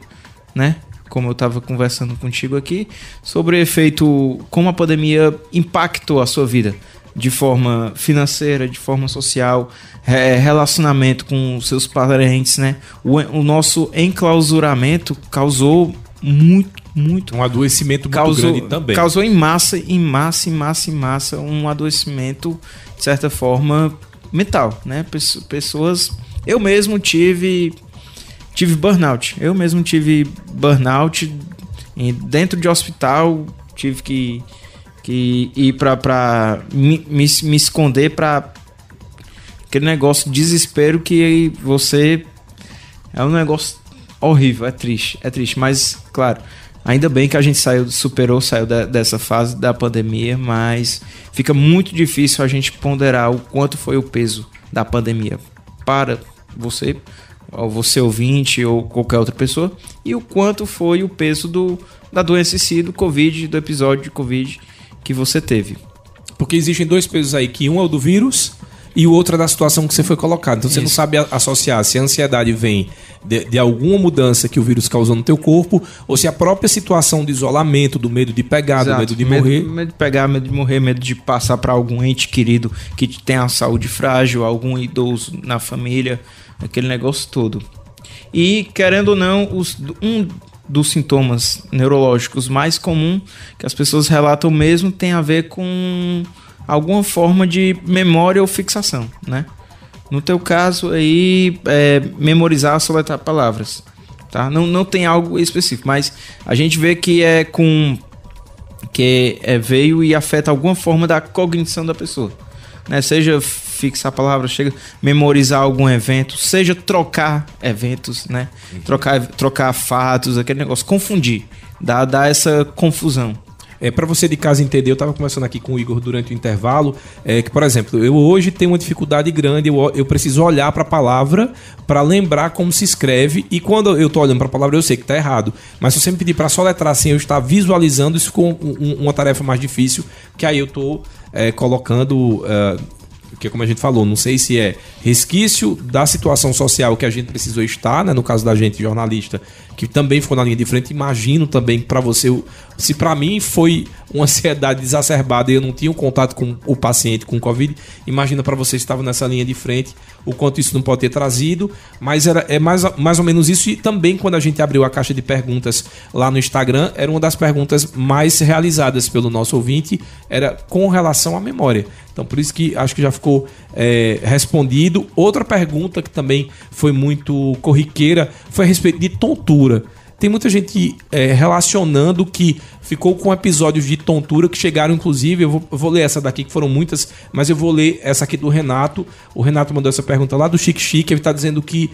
né? Como eu estava conversando contigo aqui, sobre o efeito, como a pandemia impactou a sua vida de forma financeira, de forma social, relacionamento com seus parentes, né? O, o nosso enclausuramento causou muito, muito. Um adoecimento muito causou, grande também. Causou em massa, em massa, em massa, em massa, um adoecimento, de certa forma, mental, né? Pessoas. Eu mesmo tive. Tive burnout. Eu mesmo tive burnout dentro de hospital. Tive que, que ir pra, pra me, me, me esconder pra aquele negócio de desespero que você. É um negócio horrível, é triste, é triste, mas claro, ainda bem que a gente saiu, superou, saiu de, dessa fase da pandemia, mas fica muito difícil a gente ponderar o quanto foi o peso da pandemia para você, ou você ouvinte ou qualquer outra pessoa, e o quanto foi o peso do, da doença em si, do Covid, do episódio de Covid que você teve. Porque existem dois pesos aí, que um é o do vírus e o outro é da situação que você foi colocado. Então você não sabe associar se a ansiedade vem de, de, alguma mudança que o vírus causou no teu corpo ou se a própria situação de isolamento, do medo de pegar, Exato. do medo de medo, morrer. Medo de pegar, medo de morrer, medo de passar para algum ente querido que tem a saúde frágil, algum idoso na família, aquele negócio todo. E querendo ou não, os, um dos sintomas neurológicos mais comum que as pessoas relatam mesmo tem a ver com alguma forma de memória ou fixação, né? No teu caso aí, é, memorizar, soletrar palavras, tá? Não, não tem algo específico, mas a gente vê que é com que é, veio e afeta alguma forma da cognição da pessoa, né? Seja fixar palavras, chega memorizar algum evento, seja trocar eventos, né? Uhum. Trocar, trocar fatos, aquele negócio, confundir, dá, dá essa confusão. É, para você de casa entender, eu estava conversando aqui com o Igor durante o intervalo, é, que, por exemplo, eu hoje tenho uma dificuldade grande, eu, eu preciso olhar para a palavra para lembrar como se escreve, e quando eu estou olhando para a palavra, eu sei que está errado. Mas se você me pedir para soletrar assim, eu estar visualizando, isso ficou um, um, uma tarefa mais difícil, que aí eu estou é, colocando. Uh, porque como a gente falou, não sei se é resquício da situação social que a gente precisou estar, né? No caso da gente, jornalista, que também ficou na linha de frente, imagino também para você, se para mim foi uma ansiedade exacerbada e eu não tinha um contato com o paciente com Covid, imagina para você que estava nessa linha de frente, o quanto isso não pode ter trazido, mas era, é mais, mais ou menos isso. E também quando a gente abriu a caixa de perguntas lá no Instagram, era uma das perguntas mais realizadas pelo nosso ouvinte, era com relação à memória. Então por isso que acho que já ficou é, respondido. Outra pergunta que também foi muito corriqueira foi a respeito de tontura. Tem muita gente é, relacionando que ficou com episódios de tontura que chegaram, inclusive. Eu vou, eu vou, ler essa daqui, que foram muitas, mas eu vou ler essa aqui do Renato. O Renato mandou essa pergunta lá do Chique Chique. Ele está dizendo que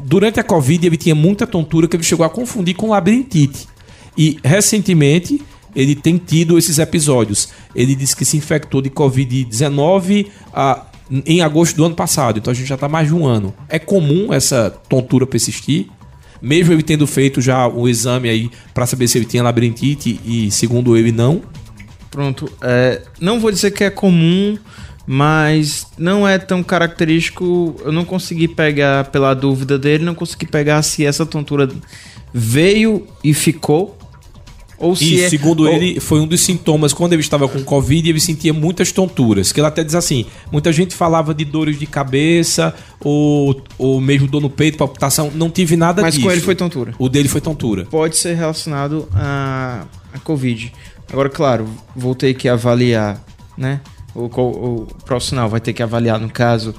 durante a Covid ele tinha muita tontura que ele chegou a confundir com labirintite. E recentemente ele tem tido esses episódios. Ele disse que se infectou de Covid-19 em agosto do ano passado, então a gente já está mais de um ano. É comum essa tontura persistir? mesmo ele tendo feito já o exame aí para saber se ele tinha labirintite e segundo ele não. Pronto, é, não vou dizer que é comum, mas não é tão característico. Eu não consegui pegar pela dúvida dele, não consegui pegar se essa tontura veio e ficou ou se e, é, segundo ou... ele, foi um dos sintomas quando ele estava com Covid, ele sentia muitas tonturas. Que ele até diz assim: muita gente falava de dores de cabeça, ou, ou mesmo dor no peito, palpitação. Não tive nada Mas disso. Mas com ele foi tontura. O dele foi tontura. Pode ser relacionado a, a Covid. Agora, claro, vou ter que avaliar, né? O, o, o profissional vai ter que avaliar, no caso,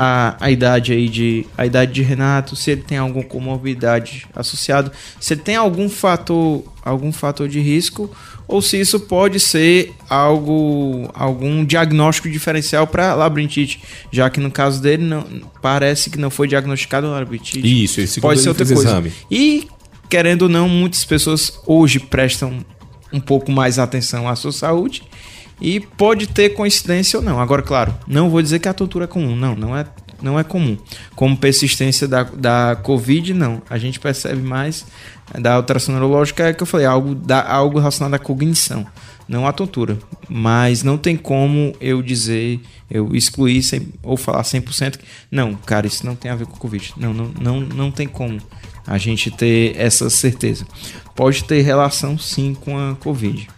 a, a idade aí de a idade de Renato, se ele tem alguma comorbidade associado, se ele tem algum fator algum fator de risco ou se isso pode ser algo algum diagnóstico diferencial para labirintite, já que no caso dele não parece que não foi diagnosticado labirintite. Isso, esse pode ser outra coisa. Exame. E querendo ou não, muitas pessoas hoje prestam um pouco mais atenção à sua saúde e pode ter coincidência ou não. Agora, claro, não vou dizer que a tortura é comum. Não, não é, não é comum. Como persistência da, da Covid, não. A gente percebe mais da alteração neurológica, é que eu falei, algo, da, algo relacionado à cognição, não à tortura. Mas não tem como eu dizer, eu excluir sem, ou falar 100% que, não, cara, isso não tem a ver com Covid. Não, não, não, não tem como a gente ter essa certeza. Pode ter relação sim com a Covid.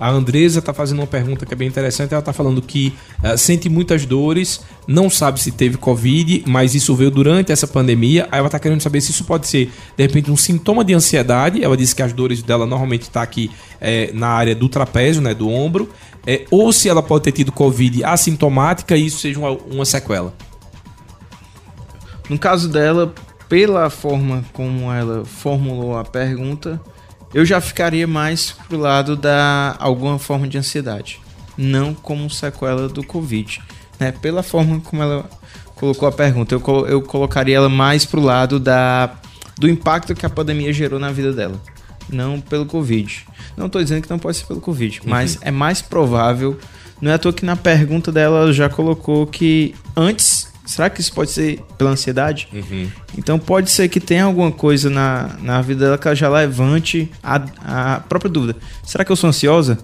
A Andresa está fazendo uma pergunta que é bem interessante. Ela está falando que uh, sente muitas dores, não sabe se teve Covid, mas isso veio durante essa pandemia. Aí ela está querendo saber se isso pode ser, de repente, um sintoma de ansiedade. Ela disse que as dores dela normalmente estão tá aqui é, na área do trapézio, né, do ombro. É, ou se ela pode ter tido Covid assintomática e isso seja uma, uma sequela. No caso dela, pela forma como ela formulou a pergunta, eu já ficaria mais pro lado da alguma forma de ansiedade, não como sequela do Covid, né? Pela forma como ela colocou a pergunta, eu, eu colocaria ela mais pro lado da do impacto que a pandemia gerou na vida dela, não pelo Covid. Não estou dizendo que não pode ser pelo Covid, uhum. mas é mais provável. Não é à toa que na pergunta dela ela já colocou que antes Será que isso pode ser pela ansiedade? Uhum. Então pode ser que tenha alguma coisa na, na vida dela que ela já levante a, a própria dúvida. Será que eu sou ansiosa?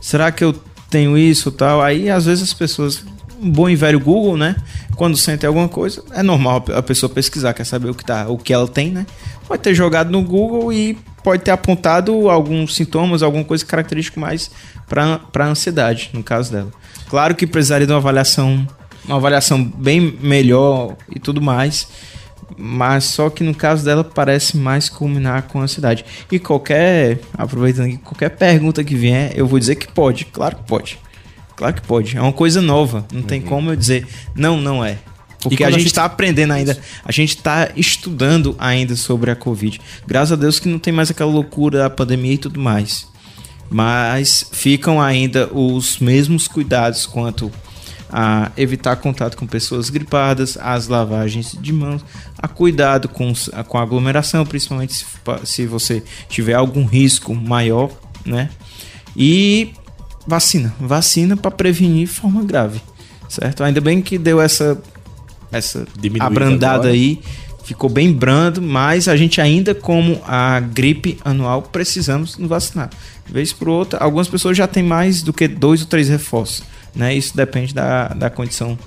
Será que eu tenho isso tal? Aí às vezes as pessoas. Um bom e velho Google, né? Quando sentem alguma coisa, é normal a pessoa pesquisar, quer saber o que, tá, o que ela tem, né? Pode ter jogado no Google e pode ter apontado alguns sintomas, alguma coisa característica mais para ansiedade, no caso dela. Claro que precisaria de uma avaliação uma avaliação bem melhor e tudo mais. Mas só que no caso dela parece mais culminar com a ansiedade. E qualquer, aproveitando aqui, qualquer pergunta que vier, eu vou dizer que pode. Claro que pode. Claro que pode. É uma coisa nova. Não uhum. tem como eu dizer, não, não é. Porque a gente está aprendendo ainda, a gente está estudando ainda sobre a Covid. Graças a Deus que não tem mais aquela loucura da pandemia e tudo mais. Mas ficam ainda os mesmos cuidados quanto a evitar contato com pessoas gripadas, as lavagens de mãos, a cuidado com, com a aglomeração, principalmente se, se você tiver algum risco maior, né? E vacina, vacina para prevenir forma grave, certo? Ainda bem que deu essa essa Diminuída abrandada agora. aí, ficou bem brando, mas a gente ainda como a gripe anual precisamos nos vacinar. De vez por outra, algumas pessoas já têm mais do que dois ou três reforços. Né? Isso depende da, da condição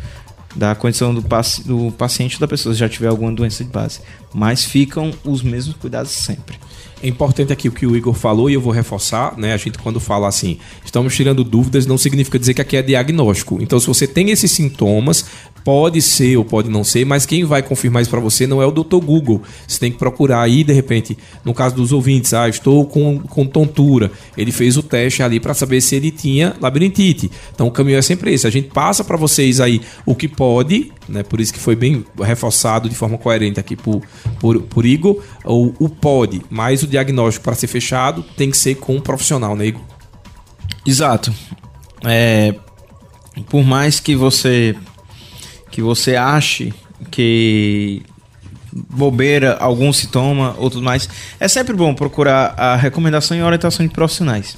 da condição do, paci do paciente ou da pessoa se já tiver alguma doença de base. Mas ficam os mesmos cuidados sempre. É importante aqui o que o Igor falou e eu vou reforçar, né? A gente quando fala assim, estamos tirando dúvidas, não significa dizer que aqui é diagnóstico. Então, se você tem esses sintomas, Pode ser ou pode não ser, mas quem vai confirmar isso para você não é o Dr. Google. Você tem que procurar aí, de repente, no caso dos ouvintes, ah, estou com, com tontura. Ele fez o teste ali para saber se ele tinha labirintite. Então o caminho é sempre esse. A gente passa para vocês aí o que pode, né? Por isso que foi bem reforçado de forma coerente aqui por, por, por Igor, o, o pode, mas o diagnóstico para ser fechado tem que ser com um profissional, né, Igor? Exato. É, por mais que você que você ache que bobeira, algum sintoma tudo mais, é sempre bom procurar a recomendação e orientação de profissionais.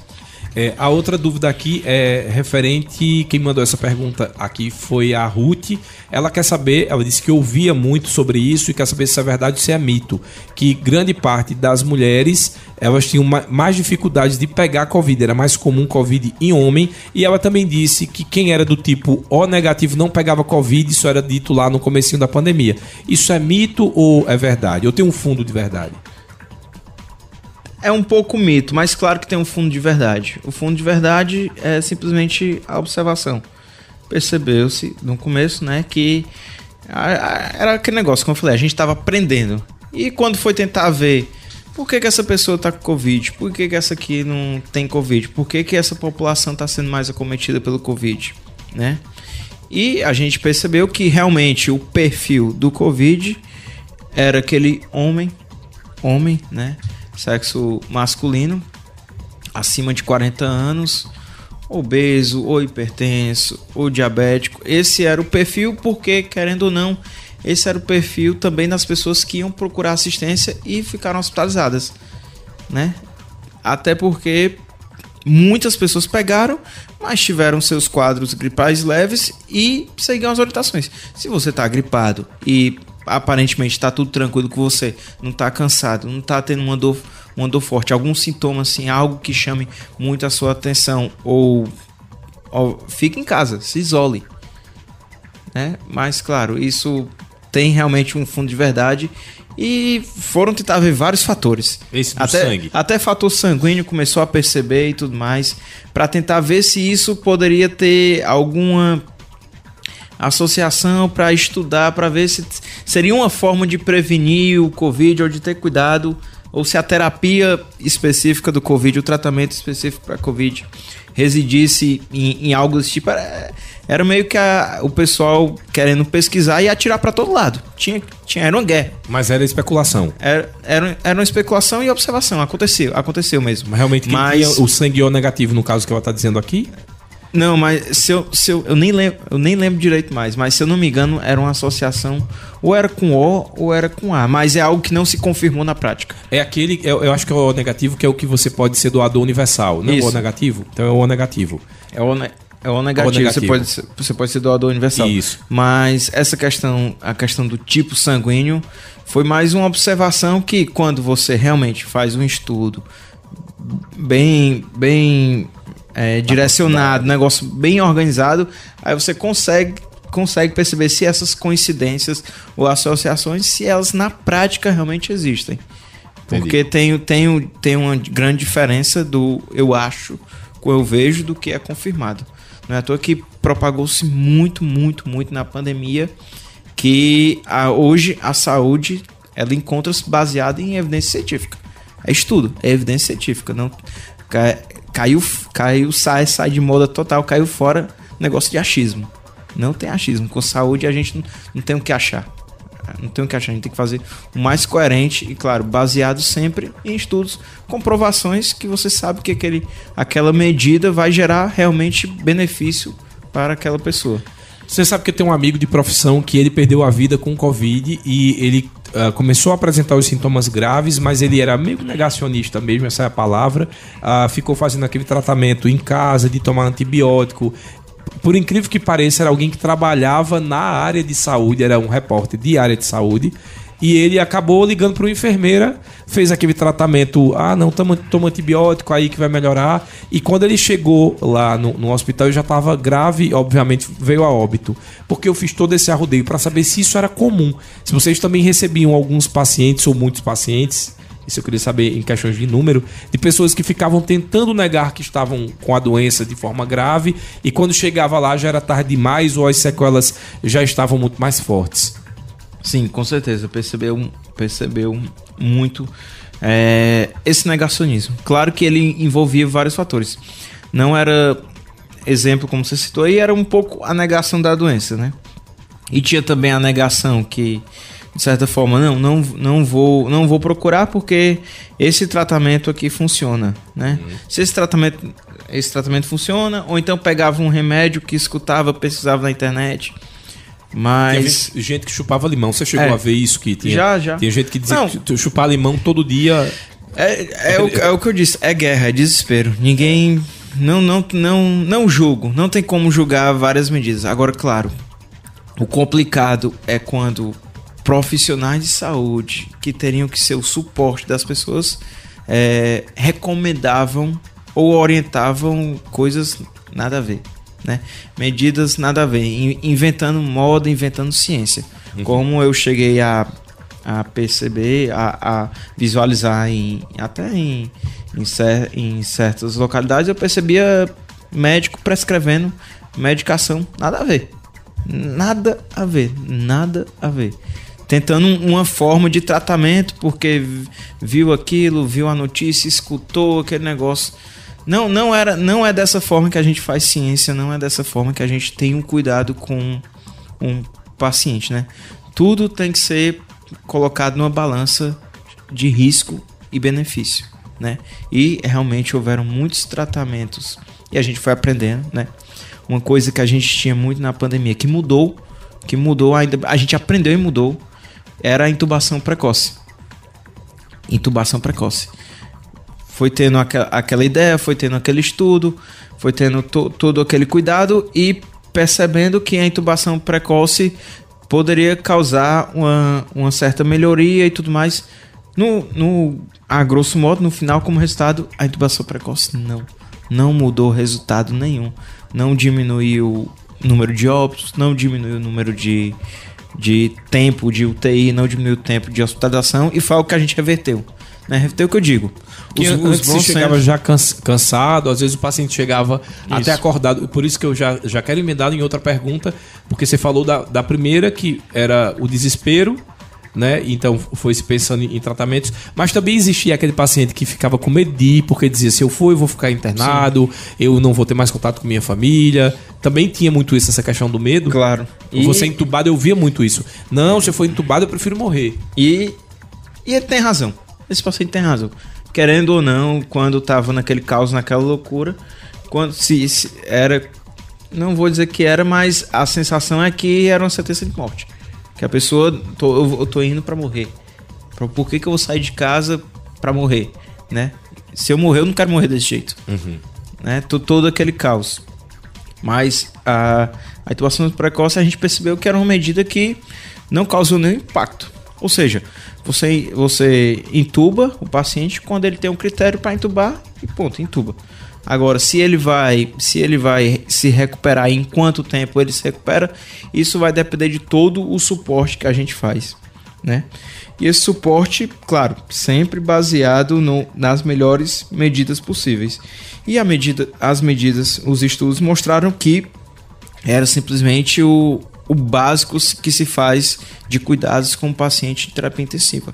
É, a outra dúvida aqui é referente. Quem mandou essa pergunta aqui foi a Ruth. Ela quer saber, ela disse que ouvia muito sobre isso e quer saber se é verdade ou se é mito. Que grande parte das mulheres elas tinham mais dificuldades de pegar Covid, era mais comum Covid em homem. E ela também disse que quem era do tipo O negativo não pegava Covid, isso era dito lá no comecinho da pandemia. Isso é mito ou é verdade? Eu tenho um fundo de verdade é um pouco mito, mas claro que tem um fundo de verdade. O fundo de verdade é simplesmente a observação. Percebeu-se no começo, né, que era aquele negócio, como eu falei, a gente estava aprendendo. E quando foi tentar ver por que, que essa pessoa tá com Covid? Por que, que essa aqui não tem Covid? Por que, que essa população está sendo mais acometida pelo Covid? Né? E a gente percebeu que realmente o perfil do Covid era aquele homem, homem, né? Sexo masculino, acima de 40 anos, obeso, ou hipertenso, ou diabético. Esse era o perfil, porque, querendo ou não, esse era o perfil também das pessoas que iam procurar assistência e ficaram hospitalizadas, né? Até porque muitas pessoas pegaram, mas tiveram seus quadros gripais leves e seguiam as orientações. Se você está gripado e aparentemente está tudo tranquilo com você, não está cansado, não está tendo uma dor, uma dor forte, algum sintoma assim, algo que chame muito a sua atenção ou, ou fique em casa, se isole. Né? Mas claro, isso tem realmente um fundo de verdade. E foram tentar ver vários fatores. Esse do até, sangue. Até fator sanguíneo começou a perceber e tudo mais. para tentar ver se isso poderia ter alguma associação para estudar, para ver se seria uma forma de prevenir o Covid ou de ter cuidado, ou se a terapia específica do Covid, o tratamento específico para Covid, residisse em, em algo desse tipo. Era, era meio que a, o pessoal querendo pesquisar e atirar para todo lado. Tinha, tinha, era uma guerra. Mas era especulação. Era, era, era uma especulação e observação. Aconteceu, aconteceu mesmo. Mas realmente quem Mas- o sangue O negativo, no caso que ela tá dizendo aqui, Não, mas se eu, se eu, eu, nem lembro, eu nem lembro direito mais, mas se eu não me engano, era uma associação, ou era com O ou era com A, mas é algo que não se confirmou na prática. é aquele, eu, eu acho que é o O negativo, que é o que você pode ser doador universal. Não é o Isso. O negativo? Então é o O negativo. É o, ne- é o negativo, negativo. Você, pode, ser- você pode ser doador universal. Isso. Mas essa questão, a questão do tipo sanguíneo, foi mais uma observação que quando você realmente faz um estudo bem, bem é, direcionado, negócio bem organizado, aí você consegue consegue perceber se essas coincidências ou associações, se elas na prática realmente existem. Entendi. Porque tem, tem, tem uma grande diferença do eu acho com eu vejo do que é confirmado. Não é à toa que propagou-se muito, muito, muito na pandemia que a- hoje a saúde ela encontra-se baseada em evidência científica. É estudo, é evidência científica. Não, ca- caiu, caiu, sai, sai de moda total, caiu fora negócio de achismo. Não tem achismo. Com saúde a gente não, não tem o que achar. Não tem o que achar, a gente tem que fazer o mais coerente e, claro, baseado sempre em estudos, comprovações que você sabe que aquele, aquela medida vai gerar realmente benefício para aquela pessoa. Você sabe que eu tenho um amigo de profissão que ele perdeu a vida com Covid e ele ah, começou a apresentar os sintomas graves, mas ele era meio negacionista mesmo, essa é a palavra. Ah, ficou fazendo aquele tratamento em casa, de tomar antibiótico. Por incrível que pareça, era alguém que trabalhava na área de saúde, era um repórter de área de saúde. E ele acabou ligando para uma enfermeira, fez aquele tratamento. Ah, não, toma, toma antibiótico aí que vai melhorar. E quando ele chegou lá no, no hospital, ele já estava grave, obviamente veio a óbito. Porque eu fiz todo esse arrodeio para saber se isso era comum. Se vocês também recebiam alguns pacientes ou muitos pacientes, isso eu queria saber em questões de número, de pessoas que ficavam tentando negar que estavam com a doença de forma grave e quando chegava lá já era tarde demais ou as sequelas já estavam muito mais fortes. Sim, com certeza. Percebeu, percebeu muito é, esse negacionismo. Claro que ele envolvia vários fatores. Não era exemplo, como você citou aí, era um pouco a negação da doença, né? E tinha também a negação que, de certa forma, não, não, não, vou, não vou procurar porque esse tratamento aqui funciona, né? Se esse tratamento, esse tratamento funciona, ou então pegava um remédio que escutava, pesquisava na internet, mas... Tinha gente que chupava limão. Você chegou É. a ver isso que tinha? Já, já. Tinha gente que dizia Não. que chupar limão todo dia. É, é, o, é o que eu disse, é guerra, é desespero. Ninguém. Não, não, não, não julgo. Não tem como julgar várias medidas. Agora, claro, o complicado é quando profissionais de saúde que teriam que ser o suporte das pessoas é, recomendavam ou orientavam coisas nada a ver. Né? Medidas nada a ver, in- inventando moda, inventando ciência. Como eu cheguei a, a perceber, a, a visualizar em, até em, em, cer- em certas localidades, eu percebia médico prescrevendo medicação nada a ver. Nada a ver, nada a ver. tentando uma forma de tratamento, porque viu aquilo, viu a notícia, escutou aquele negócio. Não, não era, não é dessa forma que a gente faz ciência, não é dessa forma que a gente tem um cuidado com um paciente, né? Tudo tem que ser colocado numa balança de risco e benefício, né? E realmente houveram muitos tratamentos e a gente foi aprendendo, né? Uma coisa que a gente tinha muito na pandemia que mudou, que mudou ainda, a gente aprendeu e mudou era a intubação precoce. Intubação precoce. Foi tendo aqua, aquela ideia, foi tendo aquele estudo, foi tendo to, todo aquele cuidado e percebendo que a intubação precoce poderia causar uma, uma certa melhoria e tudo mais. No, no, a grosso modo, no final, como resultado, a intubação precoce não. Não mudou resultado nenhum. Não diminuiu o número de óbitos, não diminuiu o número de, de tempo de UTI, não diminuiu o tempo de hospitalização e foi o que a gente reverteu. Né? Reverteu o que eu digo. Os, os antes você chegava já cansado, às vezes o paciente chegava isso. até acordado. Por isso que eu já, já quero emendar em outra pergunta, porque você falou da, da primeira, que era o desespero, né? Então foi se pensando em, tratamentos, mas também existia aquele paciente que ficava com medo de ir, porque dizia: se eu for, eu vou ficar internado, Sim. eu não vou ter mais contato com minha família. Também tinha muito isso, essa questão do medo. Claro. E... Você entubado, eu via muito isso. Não, se eu for entubado, eu prefiro morrer. E, e ele tem razão. Esse paciente tem razão. Querendo ou não, quando tava naquele caos, naquela loucura, quando se, se era. Não vou dizer que era, mas a sensação é que era uma sentença de morte. Que a pessoa, tô, eu, eu tô indo para morrer. Por que, que eu vou sair de casa para morrer, né? Se eu morrer, eu não quero morrer desse jeito. Uhum. Né? Tô todo aquele caos. Mas a, a intubação precoce a gente percebeu que era uma medida que não causou nenhum impacto. Ou seja, você, você intuba o paciente quando ele tem um critério para intubar e ponto, intuba. Agora, se ele vai, se ele vai se recuperar em quanto tempo ele se recupera, isso vai depender de todo o suporte que a gente faz, né? E esse suporte, claro, sempre baseado no, nas melhores medidas possíveis. E a medida, as medidas, os estudos mostraram que era simplesmente o, o básico que se faz de cuidados com o paciente de terapia intensiva.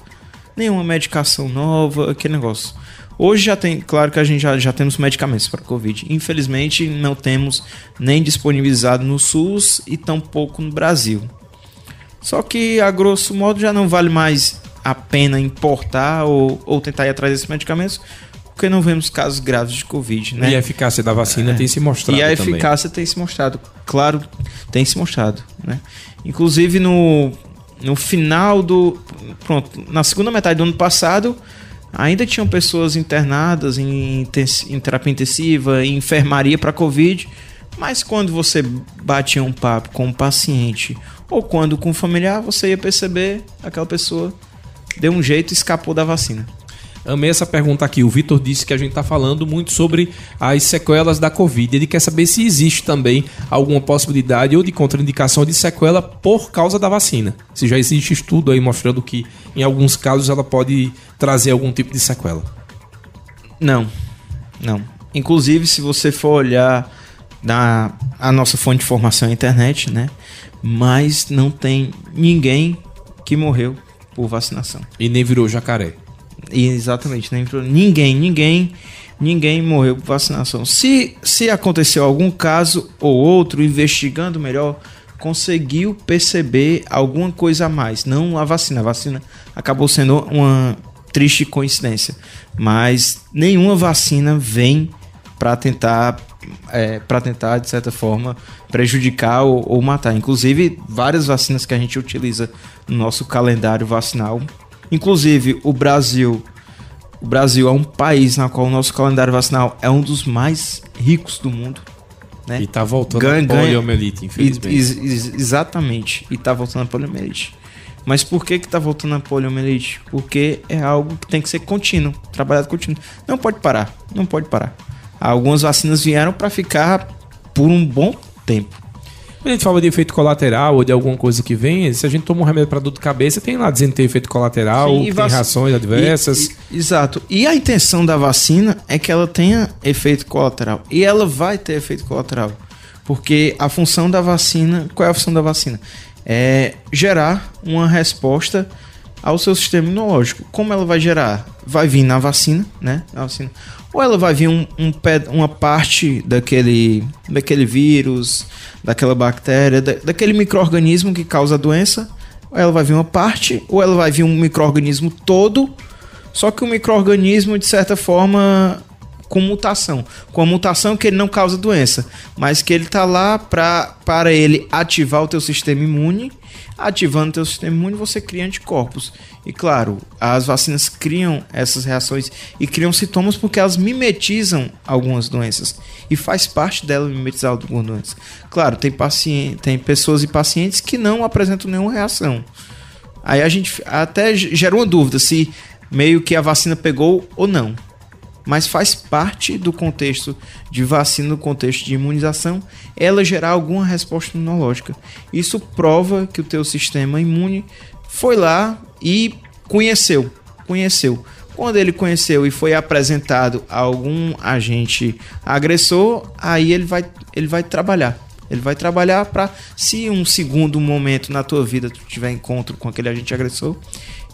Nenhuma medicação nova, que negócio. Hoje já tem, claro que a gente já, já temos medicamentos para Covid. Infelizmente, não temos nem disponibilizado no SUS e tampouco no Brasil. Só que, a grosso modo, já não vale mais a pena importar ou, ou tentar ir atrás desses medicamentos, porque não vemos casos graves de Covid. Né? E a eficácia da vacina é. tem se mostrado. E a também. eficácia tem se mostrado. Claro, tem se mostrado. Né? Inclusive, no, no final do. Pronto, na segunda metade do ano passado Ainda tinham pessoas internadas em, em terapia intensiva, em enfermaria para Covid, mas quando você batia um papo com o um paciente ou quando com um familiar, você ia perceber aquela pessoa deu um jeito e escapou da vacina. Amei essa pergunta aqui. O Vitor disse que a gente está falando muito sobre as sequelas da Covid. Ele quer saber se existe também alguma possibilidade ou de contraindicação de sequela por causa da vacina. Se já existe estudo aí mostrando que, em alguns casos, ela pode trazer algum tipo de sequela. Não, não. Inclusive, se você for olhar na a nossa fonte de informação na internet, né? Mas não tem ninguém que morreu por vacinação. E nem virou jacaré. Exatamente, nem ninguém, ninguém, ninguém morreu por vacinação. Se, se aconteceu algum caso ou outro, investigando melhor, conseguiu perceber alguma coisa a mais. Não a vacina. A vacina acabou sendo uma triste coincidência. Mas nenhuma vacina vem para tentar, é, para tentar, de certa forma, prejudicar ou, ou matar. Inclusive, várias vacinas que a gente utiliza no nosso calendário vacinal Inclusive, o Brasil. O Brasil é um país na qual o nosso calendário vacinal é um dos mais ricos do mundo. Né? E tá voltando ganha, a poliomielite, infelizmente. E, e, exatamente. E tá voltando a poliomielite. Mas por que que tá voltando a poliomielite? Porque é algo que tem que ser contínuo, trabalhado contínuo. Não pode parar, não pode parar. Algumas vacinas vieram para ficar por um bom tempo. Quando a gente fala de efeito colateral ou de alguma coisa que vem, se a gente toma um remédio para dor de cabeça, tem lá dizendo que tem efeito colateral, Sim, tem vac... reações adversas. E, e, exato. E a intenção da vacina é que ela tenha efeito colateral. E ela vai ter efeito colateral. Porque a função da vacina. Qual é a função da vacina? é gerar uma resposta ao seu sistema imunológico. Como ela vai gerar? Vai vir na vacina, né? Na vacina. Ou ela vai vir um, um, uma parte daquele, daquele vírus, daquela bactéria, da, daquele microorganismo que causa a doença. Ela vai vir uma parte, ou ela vai vir um microorganismo todo. Só que o microorganismo, de certa forma, com mutação. Com a mutação que ele não causa doença, mas que ele está lá pra, para ele ativar o teu sistema imune. Ativando o teu sistema imune, você cria anticorpos. E claro, as vacinas criam essas reações e criam sintomas porque elas mimetizam algumas doenças. E faz parte dela mimetizar algumas doenças. Claro, tem, paciente, tem pessoas e pacientes que não apresentam nenhuma reação. Aí a gente até gera uma dúvida se meio que a vacina pegou ou não mas faz parte do contexto de vacina, no contexto de imunização, ela gerar alguma resposta imunológica. Isso prova que o teu sistema imune foi lá e conheceu, conheceu. Quando ele conheceu e foi apresentado a algum agente agressor, aí ele vai, ele vai trabalhar. Ele vai trabalhar para, se um segundo momento na tua vida tu tiver encontro com aquele agente agressor,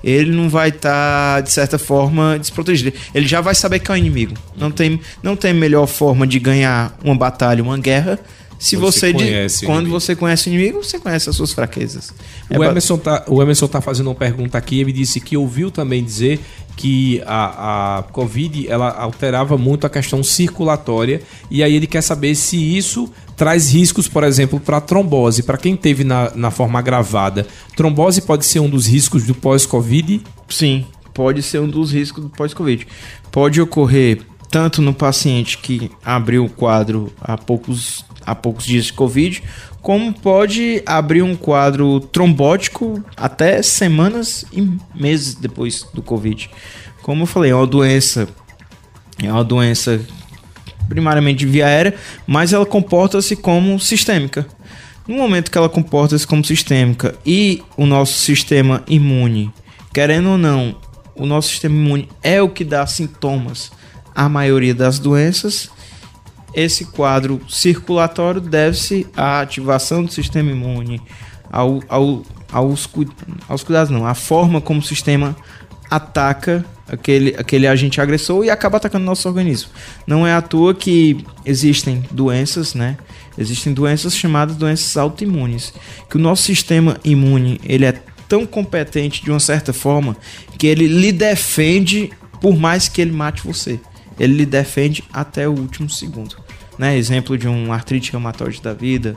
ele não vai estar, tá, de certa forma, desprotegido. Ele já vai saber que é um inimigo. Não tem, não tem melhor forma de ganhar uma batalha, uma guerra, se você, você quando você conhece o inimigo, você conhece as suas fraquezas. É o, Emerson tá, o Emerson tá fazendo uma pergunta aqui. Ele disse que ouviu também dizer que a, a Covid ela alterava muito a questão circulatória e aí ele quer saber se isso traz riscos, por exemplo, para trombose. Para quem teve na, na forma agravada, trombose pode ser um dos riscos do pós-Covid? Sim, pode ser um dos riscos do pós-Covid. Pode ocorrer tanto no paciente que abriu o quadro há poucos, há poucos dias de Covid, como pode abrir um quadro trombótico até semanas e meses depois do Covid. Como eu falei, é uma doença, é uma doença primariamente via aérea, mas ela comporta-se como sistêmica. No momento que ela comporta-se como sistêmica e o nosso sistema imune, querendo ou não, o nosso sistema imune é o que dá sintomas à maioria das doenças, esse quadro circulatório deve-se à ativação do sistema imune, ao, ao, aos, aos cuidados, não, a forma como o sistema ataca aquele, aquele agente agressor e acaba atacando o nosso organismo. Não é à toa que existem doenças, né? Existem doenças chamadas doenças autoimunes, que o nosso sistema imune, ele é tão competente de uma certa forma que ele lhe defende por mais que ele mate você. Ele lhe defende até o último segundo. Né? Exemplo de um artrite reumatoide da vida,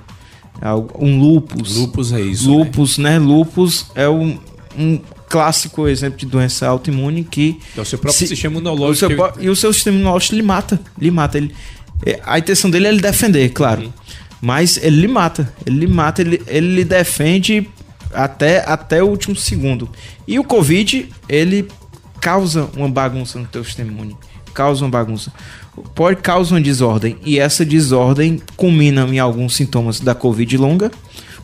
um lupus. Lupus é isso. Lupus, né? né? Lupus é um, um clássico exemplo de doença autoimune que. É o seu próprio se, sistema imunológico. O seu, e o seu sistema imunológico lhe mata. Lhe mata. Ele, é, a intenção dele é ele defender, claro. Uhum. Mas ele lhe mata. Ele lhe mata, ele, ele lhe defende até, até o último segundo. E o Covid, ele causa uma bagunça no teu sistema imune. Causa uma bagunça. Pode causar uma desordem. E essa desordem culmina em alguns sintomas da Covid longa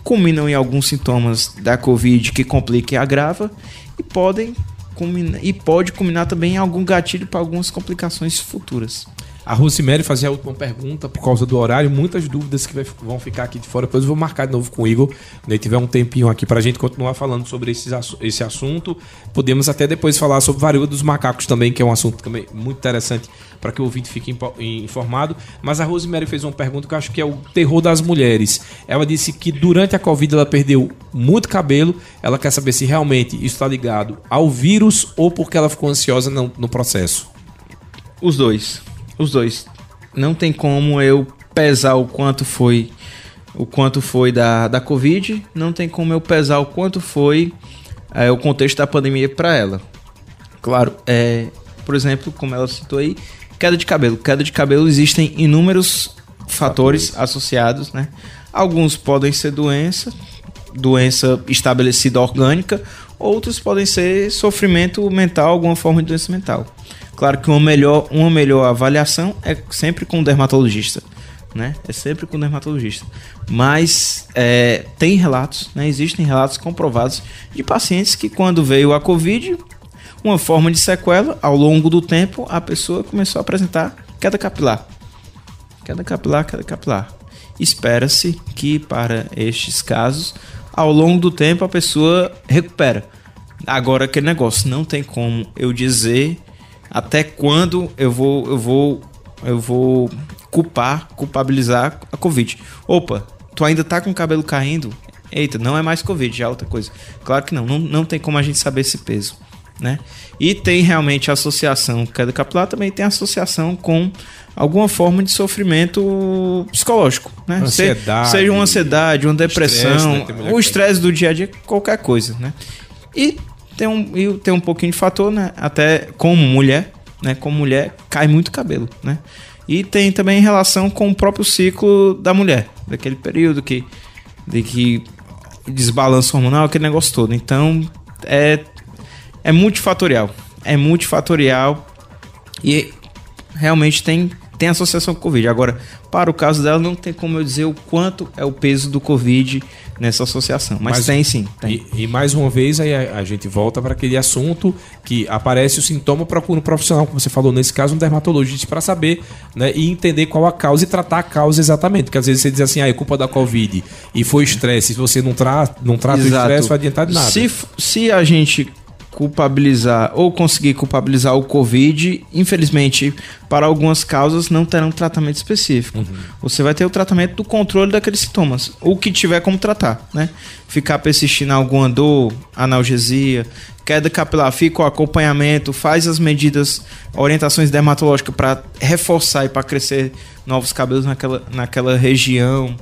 culminam em alguns sintomas da Covid que complica e agrava e podem culminar, e pode culminar também em algum gatilho para algumas complicações futuras. A Rosemary fazia a última pergunta por causa do horário, muitas dúvidas que vão ficar aqui de fora. Depois eu vou marcar de novo com o Igor, ele tiver um tempinho aqui para a gente continuar falando sobre esse, esse assunto. Podemos até depois falar sobre varíola dos macacos também, que é um assunto também muito interessante para que o ouvinte fique informado. Mas a Rosemary fez uma pergunta que eu acho que é o terror das mulheres. Ela disse que durante a Covid ela perdeu muito cabelo. Ela quer saber se realmente isso está ligado ao vírus ou porque ela ficou ansiosa no, no processo. Os dois. Os dois. Não tem como eu pesar o quanto foi o quanto foi da, da Covid, não tem como eu pesar o quanto foi é, o contexto da pandemia para ela. Claro, é, por exemplo, como ela citou aí, queda de cabelo. Queda de cabelo existem inúmeros fatores, associados, né? Alguns podem ser doença, doença estabelecida orgânica, outros podem ser sofrimento mental, alguma forma de doença mental. Claro que uma melhor, uma melhor avaliação é sempre com o dermatologista, né? É sempre com o dermatologista. Mas é, tem relatos, né? Existem relatos comprovados de pacientes que quando veio a Covid, uma forma de sequela, ao longo do tempo, a pessoa começou a apresentar queda capilar. Queda capilar, queda capilar. Espera-se que para estes casos ao longo do tempo a pessoa recupera. Agora aquele negócio, não tem como eu dizer até quando eu vou eu vou eu vou culpar, culpabilizar a Covid. Opa, tu ainda tá com o cabelo caindo? Eita, não é mais Covid, já é outra coisa. Claro que não, não, não tem como a gente saber esse peso, né? E tem realmente associação, queda capilar também tem associação com alguma forma de sofrimento psicológico, né? Ansiedade, seja uma ansiedade, uma depressão, estresse, né? o estresse do dia a dia, qualquer coisa, né? E tem um, e tem um pouquinho de fator, né? Até como mulher, né? Como mulher, cai muito cabelo, né? E tem também relação com o próprio ciclo da mulher, daquele período que, de que desbalanço hormonal, aquele negócio todo. Então, é, é multifatorial. É multifatorial e realmente tem, tem associação com o Covid. Agora, para o caso dela, não tem como eu dizer o quanto é o peso do Covid nessa associação. Mas, Mas- tem sim. Tem. E, e mais uma vez aí a, a gente volta para aquele assunto que aparece o sintoma, procura um profissional, como você falou nesse caso, um dermatologista, para saber né, e entender qual a causa e tratar a causa exatamente. Porque às vezes você diz assim, ah, é culpa da Covid e foi estresse. Se você não, tra não trata o Exato. estresse, vai adiantar de nada. Se, se a gente culpabilizar ou conseguir culpabilizar o Covid, infelizmente, para algumas causas não terão tratamento específico. Uhum. Você vai ter o tratamento do controle daqueles sintomas, o que tiver como tratar, né? Ficar persistindo alguma dor, analgesia, queda capilar, fica o acompanhamento, faz as medidas, orientações dermatológicas para reforçar e para crescer novos cabelos naquela, naquela região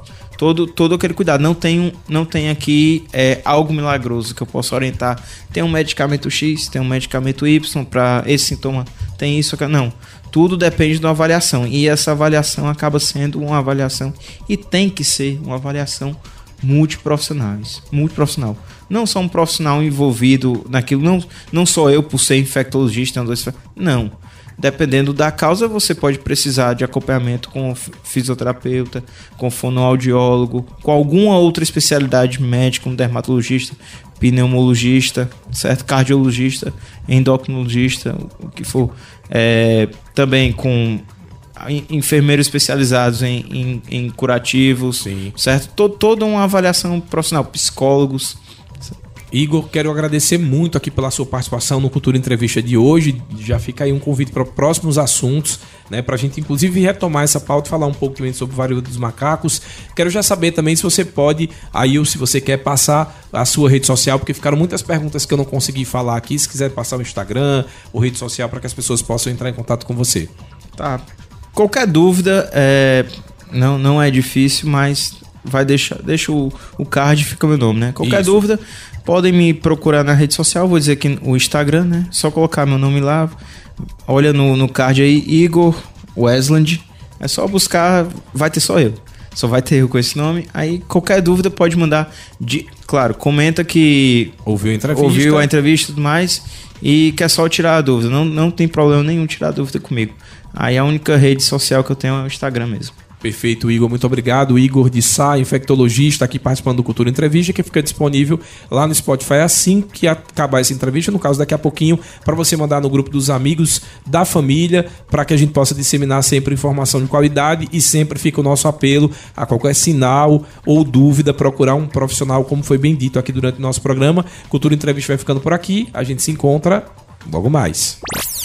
todo, todo aquele cuidado. Não tem, não tem aqui é, algo milagroso que eu possa orientar. Tem um medicamento X, tem um medicamento Y para esse sintoma, tem isso, não. Tudo depende da avaliação e essa avaliação acaba sendo uma avaliação e tem que ser uma avaliação multiprofissionais, multiprofissional. Não só um profissional envolvido naquilo, não, não só eu por ser infectologista, não. Dependendo da causa, você pode precisar de acompanhamento com fisioterapeuta, com fonoaudiólogo, com alguma outra especialidade médica, um dermatologista, pneumologista, certo? Cardiologista, endocrinologista, o que for. É, também com en- enfermeiros especializados em, em, em curativos, Sim. certo? Todo, toda uma avaliação profissional, psicólogos. Igor, quero agradecer muito aqui pela sua participação no Cultura Entrevista de hoje. Já fica aí um convite para próximos assuntos, né? Para a gente, inclusive, retomar essa pauta e falar um pouco também sobre o varíola dos macacos. Quero já saber também se você pode, aí, ou se você quer passar a sua rede social, porque ficaram muitas perguntas que eu não consegui falar aqui. Se quiser passar o Instagram ou rede social para que as pessoas possam entrar em contato com você. Tá. Qualquer dúvida, é, não, não é difícil, mas vai deixar, deixa o, o card, fica meu nome, né? Qualquer Isso. dúvida, podem me procurar na rede social, vou dizer aqui o Instagram, né? Só colocar meu nome lá, olha no, no card aí, Igor Westland, é só buscar, vai ter só eu. Só vai ter eu com esse nome. Aí qualquer dúvida pode mandar. De, claro, comenta que Ouviu a entrevista? ouviu a entrevista e tudo mais e quer só tirar a dúvida. Não, não tem problema nenhum tirar a dúvida comigo. Aí a única rede social que eu tenho é o Instagram mesmo. Perfeito, Igor. Muito obrigado. Igor de Sá, infectologista, aqui participando do Cultura Entrevista, que fica disponível lá no Spotify assim que acabar essa entrevista. No caso, daqui a pouquinho, para você mandar no grupo dos amigos, da família, para que a gente possa disseminar sempre informação de qualidade e sempre fica o nosso apelo a qualquer sinal ou dúvida, procurar um profissional, como foi bem dito aqui durante o nosso programa. Cultura Entrevista vai ficando por aqui. A gente se encontra logo mais.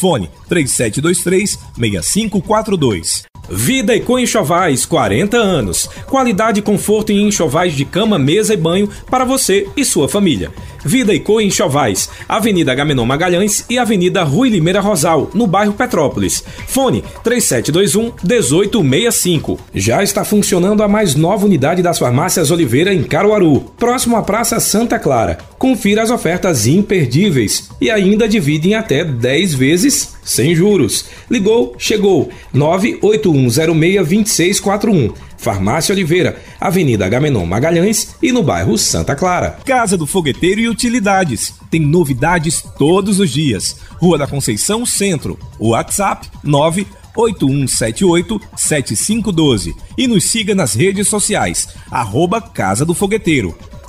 Fone 3723-6542. Vida e Enxovais, 40 anos. Qualidade e conforto em enxovais de cama, mesa e banho para você e sua família. Vida e Enxovais, Avenida Agamenon Magalhães e Avenida Rui Limeira Rosal, no bairro Petrópolis. Fone 3721-1865. Já está funcionando a mais nova unidade das farmácias Oliveira em Caruaru, próximo à Praça Santa Clara. Confira as ofertas imperdíveis e ainda divide em até 10 vezes sem juros. Ligou, chegou. 981062641. Farmácia Oliveira, Avenida Agamenon Magalhães e no bairro Santa Clara. Casa do Fogueteiro e Utilidades. Tem novidades todos os dias. Rua da Conceição Centro. WhatsApp 8178-7512 e nos siga nas redes sociais, arroba Casa do Fogueteiro.